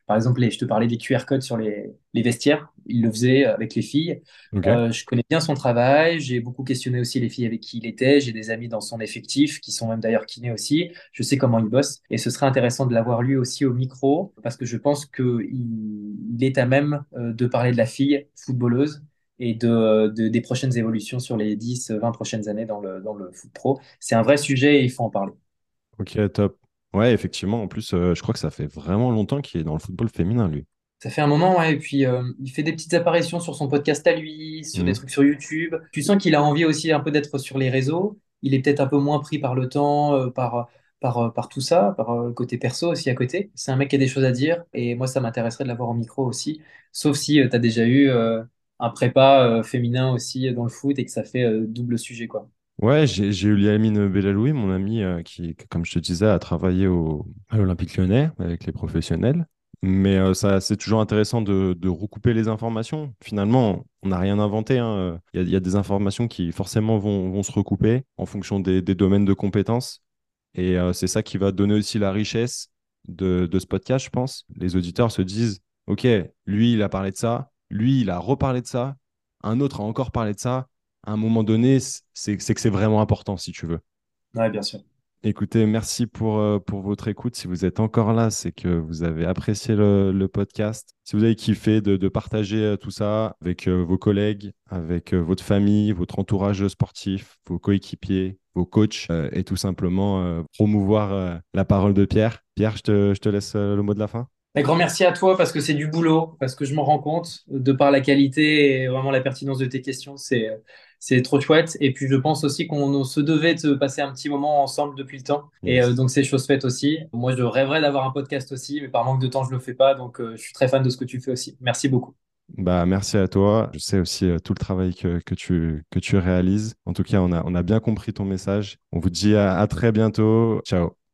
par exemple, les- je te parlais des QR codes sur les, les vestiaires. Il le faisait avec les filles. Euh, je connais bien son travail. J'ai beaucoup questionné aussi les filles avec qui il était. J'ai des amis dans son effectif qui sont même d'ailleurs kinés aussi. Je sais comment il bosse. Et ce serait intéressant de l'avoir lui aussi au micro parce que je pense qu'il il est à même euh, de parler de la fille footballeuse et de, de- des prochaines évolutions sur les 10, 20 prochaines années dans le, dans le foot pro. C'est un vrai sujet et il faut en parler. Ok, top. Ouais, effectivement, en plus, euh, je crois que ça fait vraiment longtemps qu'il est dans le football féminin, lui. Ça fait un moment, ouais, et puis euh, il fait des petites apparitions sur son podcast à lui, sur des Mhm. trucs sur YouTube. Tu sens qu'il a envie aussi un peu d'être sur les réseaux. Il est peut-être un peu moins pris par le temps, euh, par, par, par tout ça, par le côté perso aussi à côté. C'est un mec qui a des choses à dire, et moi ça m'intéresserait de l'avoir au micro aussi. Sauf si tu as déjà eu un prépa féminin aussi dans le foot et que ça fait double sujet, quoi. Ouais, j'ai eu Liamine Bellaloui, mon ami, euh, qui, comme je te disais, a travaillé au, à l'Olympique Lyonnais avec les professionnels. Mais euh, ça, c'est toujours intéressant de, recouper les informations. Finalement, on n'a rien inventé. hein. Il y a, des informations qui forcément vont, se recouper en fonction des, des domaines de compétences. Et euh, c'est ça qui va donner aussi la richesse de, de ce podcast, je pense. Les auditeurs se disent, OK, lui, il a parlé de ça, lui, il a reparlé de ça, un autre a encore parlé de ça. À un moment donné, c'est que c'est vraiment important, si tu veux. Ouais, bien sûr. Écoutez, merci pour, euh, pour votre écoute. Si vous êtes encore là, c'est que vous avez apprécié le, le podcast. Si vous avez kiffé de, de partager euh, tout ça avec euh, vos collègues, avec votre famille, votre entourage sportif, vos coéquipiers, vos coachs, et tout simplement promouvoir la parole de Pierre. Pierre, je te, je te laisse le mot de la fin. Un grand merci à toi parce que c'est du boulot, parce que je m'en rends compte de par la qualité et vraiment la pertinence de tes questions, c'est c'est trop chouette. Et puis je pense aussi qu'on se devait de passer un petit moment ensemble depuis le temps. Et euh, donc c'est chose faite aussi. Moi je rêverais d'avoir un podcast aussi, mais par manque de temps je le fais pas. Donc euh, je suis très fan de ce que tu fais aussi. Merci beaucoup. Bah, merci à toi. Je sais aussi euh, tout le travail que, que tu, que tu réalises. En tout cas, on a, on a bien compris ton message. On vous dit à à très bientôt. Ciao.